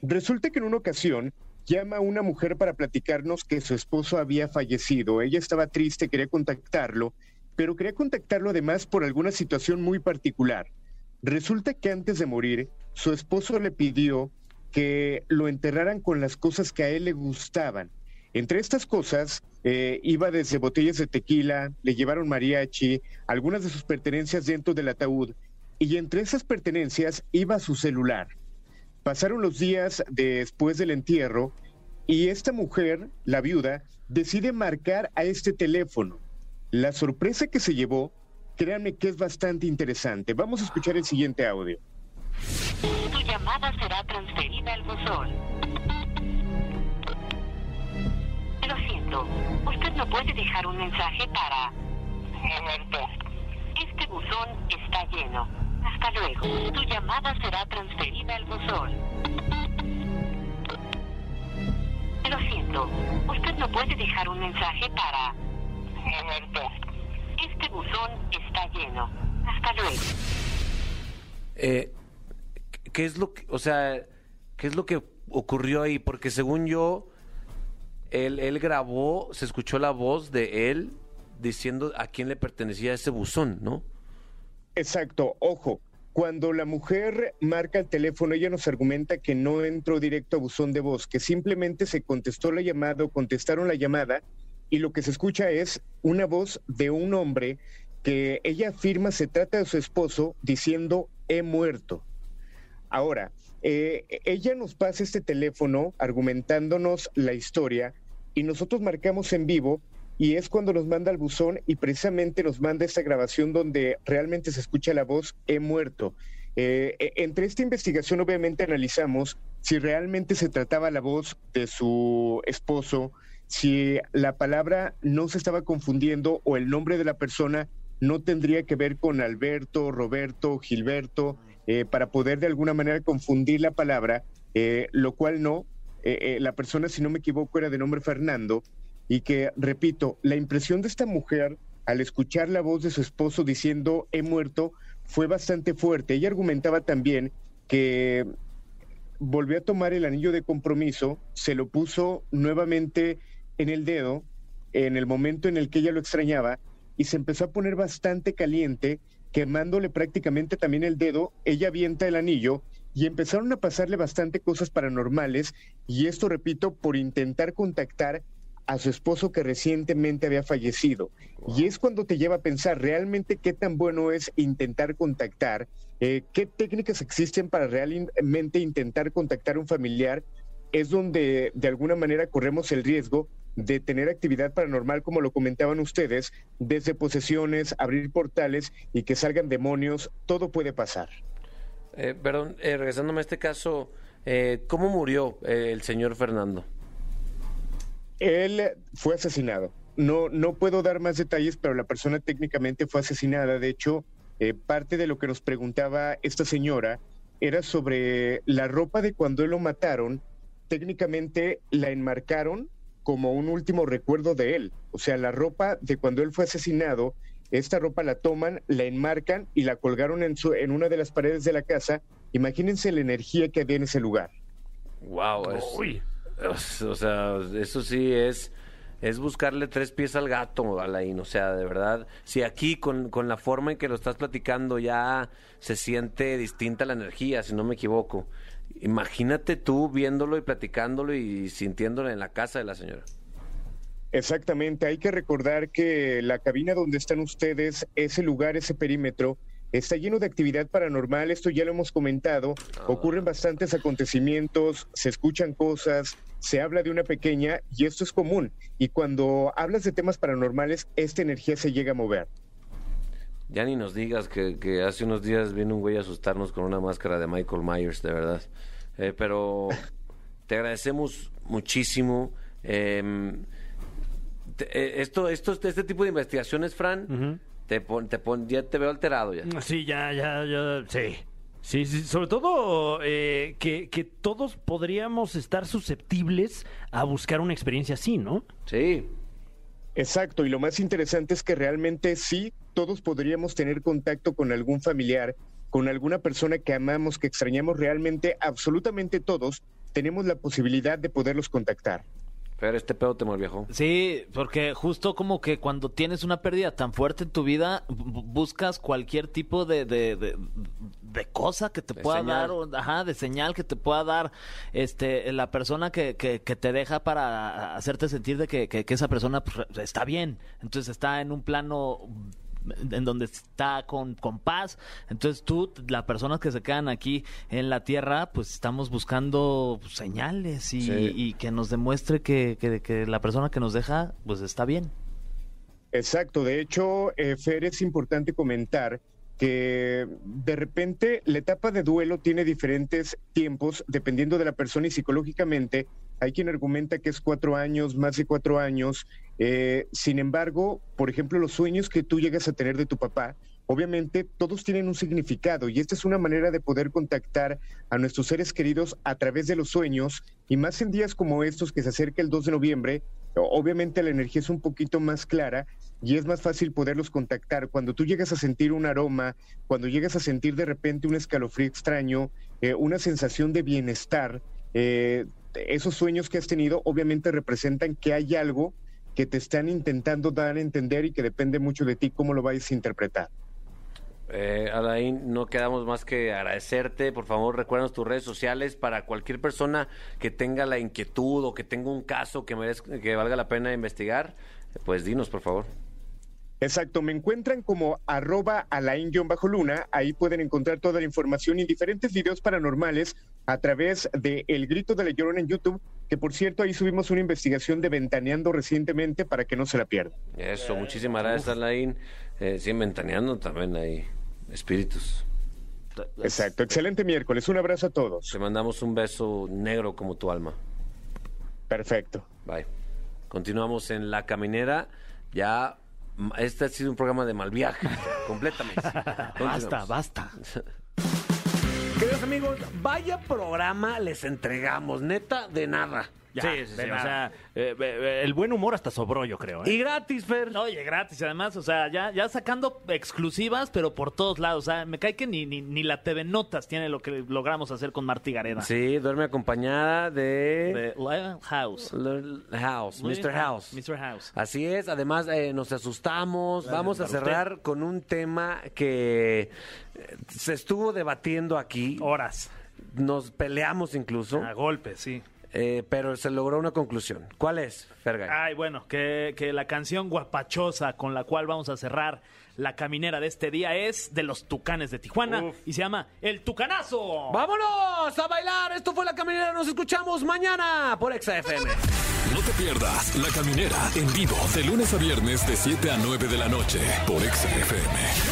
Speaker 8: Resulta que en una ocasión llama a una mujer para platicarnos que su esposo había fallecido. Ella estaba triste, quería contactarlo, pero quería contactarlo además por alguna situación muy particular. Resulta que antes de morir, su esposo le pidió que lo enterraran con las cosas que a él le gustaban. Entre estas cosas, eh, iba desde botellas de tequila, le llevaron mariachi, algunas de sus pertenencias dentro del ataúd, y entre esas pertenencias iba su celular. Pasaron los días después del entierro y esta mujer, la viuda, decide marcar a este teléfono. La sorpresa que se llevó, créanme que es bastante interesante. Vamos a escuchar el siguiente audio.
Speaker 11: Llamada será transferida al buzón. Lo siento, usted no puede dejar un mensaje para... Este buzón está lleno. Hasta luego. Tu llamada será transferida al buzón. Lo siento, usted no puede dejar un mensaje para... Este buzón está lleno. Hasta luego.
Speaker 1: Eh, ¿Qué es lo que, o sea, qué es lo que ocurrió ahí? Porque según yo, él, él grabó, se escuchó la voz de él diciendo a quién le pertenecía ese buzón, ¿no?
Speaker 8: Exacto, ojo. Cuando la mujer marca el teléfono, ella nos argumenta que no entró directo a buzón de voz, que simplemente se contestó la llamada o contestaron la llamada y lo que se escucha es una voz de un hombre que ella afirma se trata de su esposo diciendo he muerto. Ahora, eh, ella nos pasa este teléfono argumentándonos la historia y nosotros marcamos en vivo y es cuando nos manda al buzón y precisamente nos manda esta grabación donde realmente se escucha la voz he muerto. Eh, e, entre esta investigación obviamente analizamos si realmente se trataba la voz de su esposo, si la palabra no se estaba confundiendo o el nombre de la persona no tendría que ver con Alberto, Roberto, Gilberto, eh, para poder de alguna manera confundir la palabra, eh, lo cual no. Eh, la persona, si no me equivoco, era de nombre Fernando, y que, repito, la impresión de esta mujer al escuchar la voz de su esposo diciendo he muerto fue bastante fuerte. Ella argumentaba también que volvió a tomar el anillo de compromiso, se lo puso nuevamente en el dedo en el momento en el que ella lo extrañaba y se empezó a poner bastante caliente quemándole prácticamente también el dedo, ella avienta el anillo y empezaron a pasarle bastante cosas paranormales y esto, repito, por intentar contactar a su esposo que recientemente había fallecido. Y es cuando te lleva a pensar realmente qué tan bueno es intentar contactar, eh, qué técnicas existen para realmente intentar contactar a un familiar, es donde de alguna manera corremos el riesgo de tener actividad paranormal, como lo comentaban ustedes, desde posesiones, abrir portales y que salgan demonios, todo puede pasar.
Speaker 1: Eh, perdón, eh, regresándome a este caso, eh, ¿cómo murió eh, el señor Fernando?
Speaker 8: Él fue asesinado. No, no puedo dar más detalles, pero la persona técnicamente fue asesinada. De hecho, parte de lo que nos preguntaba esta señora era sobre la ropa de cuando él lo mataron. Técnicamente la enmarcaron como un último recuerdo de él. O sea, la ropa de cuando él fue asesinado, esta ropa la toman, la enmarcan y la colgaron en, su, en una de las paredes de la casa. Imagínense la energía que había en ese lugar.
Speaker 1: Wow, o sea, eso sí es es buscarle tres pies al gato, Alain. O sea, de verdad, si aquí con, con la forma en que lo estás platicando ya se siente distinta la energía, si no me equivoco. Imagínate tú viéndolo y platicándolo y sintiéndolo en la casa de la señora.
Speaker 8: Exactamente, hay que recordar que la cabina donde están ustedes, ese lugar, ese perímetro, está lleno de actividad paranormal, esto ya lo hemos comentado, ocurren bastantes acontecimientos, se escuchan cosas, se habla de una pequeña y esto es común. Y cuando hablas de temas paranormales, esta energía se llega a mover.
Speaker 1: Ya ni nos digas que, que hace unos días vino un güey a asustarnos con una máscara de Michael Myers, de verdad. Eh, pero te agradecemos muchísimo. Em, te- eh, esto, esto, este tipo de investigaciones, Fran, te pon, te pon- ya te veo alterado ya.
Speaker 3: Sí, ya, ya, ya, sí. Sí, sí, sobre todo eh, que, que todos podríamos estar susceptibles a buscar una experiencia así, ¿no?
Speaker 1: Sí.
Speaker 8: Exacto, y lo más interesante es que realmente sí, todos podríamos tener contacto con algún familiar, con alguna persona que amamos, que extrañamos realmente, absolutamente todos tenemos la posibilidad de poderlos contactar.
Speaker 1: Pero este pedo te viejo.
Speaker 2: Sí, porque justo como que cuando tienes una pérdida tan fuerte en tu vida, bu- buscas cualquier tipo de, de, de- de cosa que te
Speaker 1: De
Speaker 2: pueda
Speaker 1: señal.
Speaker 2: dar, o- ajá, de señal que te pueda dar este la persona que, que, que te deja para hacerte sentir de que, que- que esa persona pues, está bien. Entonces está en un plano en donde está con, con paz. Entonces tú, las personas que se quedan aquí en la tierra, pues estamos buscando señales y,
Speaker 1: Sí.
Speaker 2: y que nos demuestre que, que- que la persona que nos deja, pues está bien.
Speaker 8: Exacto, de hecho, eh, Fer, es importante comentar que de repente la etapa de duelo tiene diferentes tiempos dependiendo de la persona y psicológicamente hay quien argumenta que es cuatro años, más de cuatro años. Eh, sin embargo, por ejemplo, los sueños que tú llegas a tener de tu papá, obviamente todos tienen un significado y esta es una manera de poder contactar a nuestros seres queridos a través de los sueños y más en días como estos que se acerca el 2 de noviembre, obviamente la energía es un poquito más clara y es más fácil poderlos contactar. Cuando tú llegas a sentir un aroma, cuando llegas a sentir de repente un escalofrío extraño, eh, una sensación de bienestar, eh, esos sueños que has tenido obviamente representan que hay algo que te están intentando dar a entender y que depende mucho de ti cómo lo vayas a interpretar.
Speaker 1: Eh, Alain, no quedamos más que agradecerte. Por favor, recuérdanos tus redes sociales para cualquier persona que tenga la inquietud o que tenga un caso que, merezca- que valga la pena investigar. Pues dinos, por favor.
Speaker 8: Exacto, me encuentran como arroba alain-luna, ahí pueden encontrar toda la información y diferentes videos paranormales a través de El Grito de la Llorona en YouTube, que por cierto ahí subimos una investigación de Ventaneando recientemente para que no se la pierdan.
Speaker 1: Eso, muchísimas gracias, Alain. Eh, sí, ventaneando también hay espíritus.
Speaker 8: Exacto, excelente miércoles, un abrazo a todos.
Speaker 1: Te mandamos un beso negro como tu alma.
Speaker 8: Perfecto.
Speaker 1: Bye. Continuamos en La Caminera. Ya, este ha sido un programa de mal viaje, completamente.
Speaker 3: Basta,
Speaker 1: Continuamos.
Speaker 3: basta.
Speaker 1: Queridos amigos, vaya programa les entregamos, neta, de nada.
Speaker 3: Sí, sí, sí, o sea, eh, eh, el buen humor hasta sobró, yo creo. ¿eh?
Speaker 1: Y gratis, Fer.
Speaker 2: Oye, gratis, además, o sea, ya, ya sacando exclusivas, pero por todos lados. O sea, me cae que ni, ni, ni la TV Notas tiene lo que logramos hacer con Martí Gareda.
Speaker 1: Sí, duerme acompañada de...
Speaker 2: De Live House.
Speaker 1: L- House, Mr. House.
Speaker 2: Mr. House.
Speaker 1: Así es, además eh, nos asustamos. Vamos a cerrar con un tema que eh, se estuvo debatiendo aquí.
Speaker 2: Horas.
Speaker 1: Nos peleamos incluso,
Speaker 2: A golpes, sí.
Speaker 1: Eh, pero se logró una conclusión. ¿Cuál es, Fergay?
Speaker 2: Ay, bueno, que, que la canción guapachosa con la cual vamos a cerrar la caminera de este día es de los Tucanes de Tijuana y se llama El Tucanazo.
Speaker 1: ¡Vámonos a bailar! Esto fue La Caminera. Nos escuchamos mañana por Exa FM.
Speaker 7: No te pierdas La Caminera en vivo de lunes a viernes de 7 a 9 de la noche por Exa FM.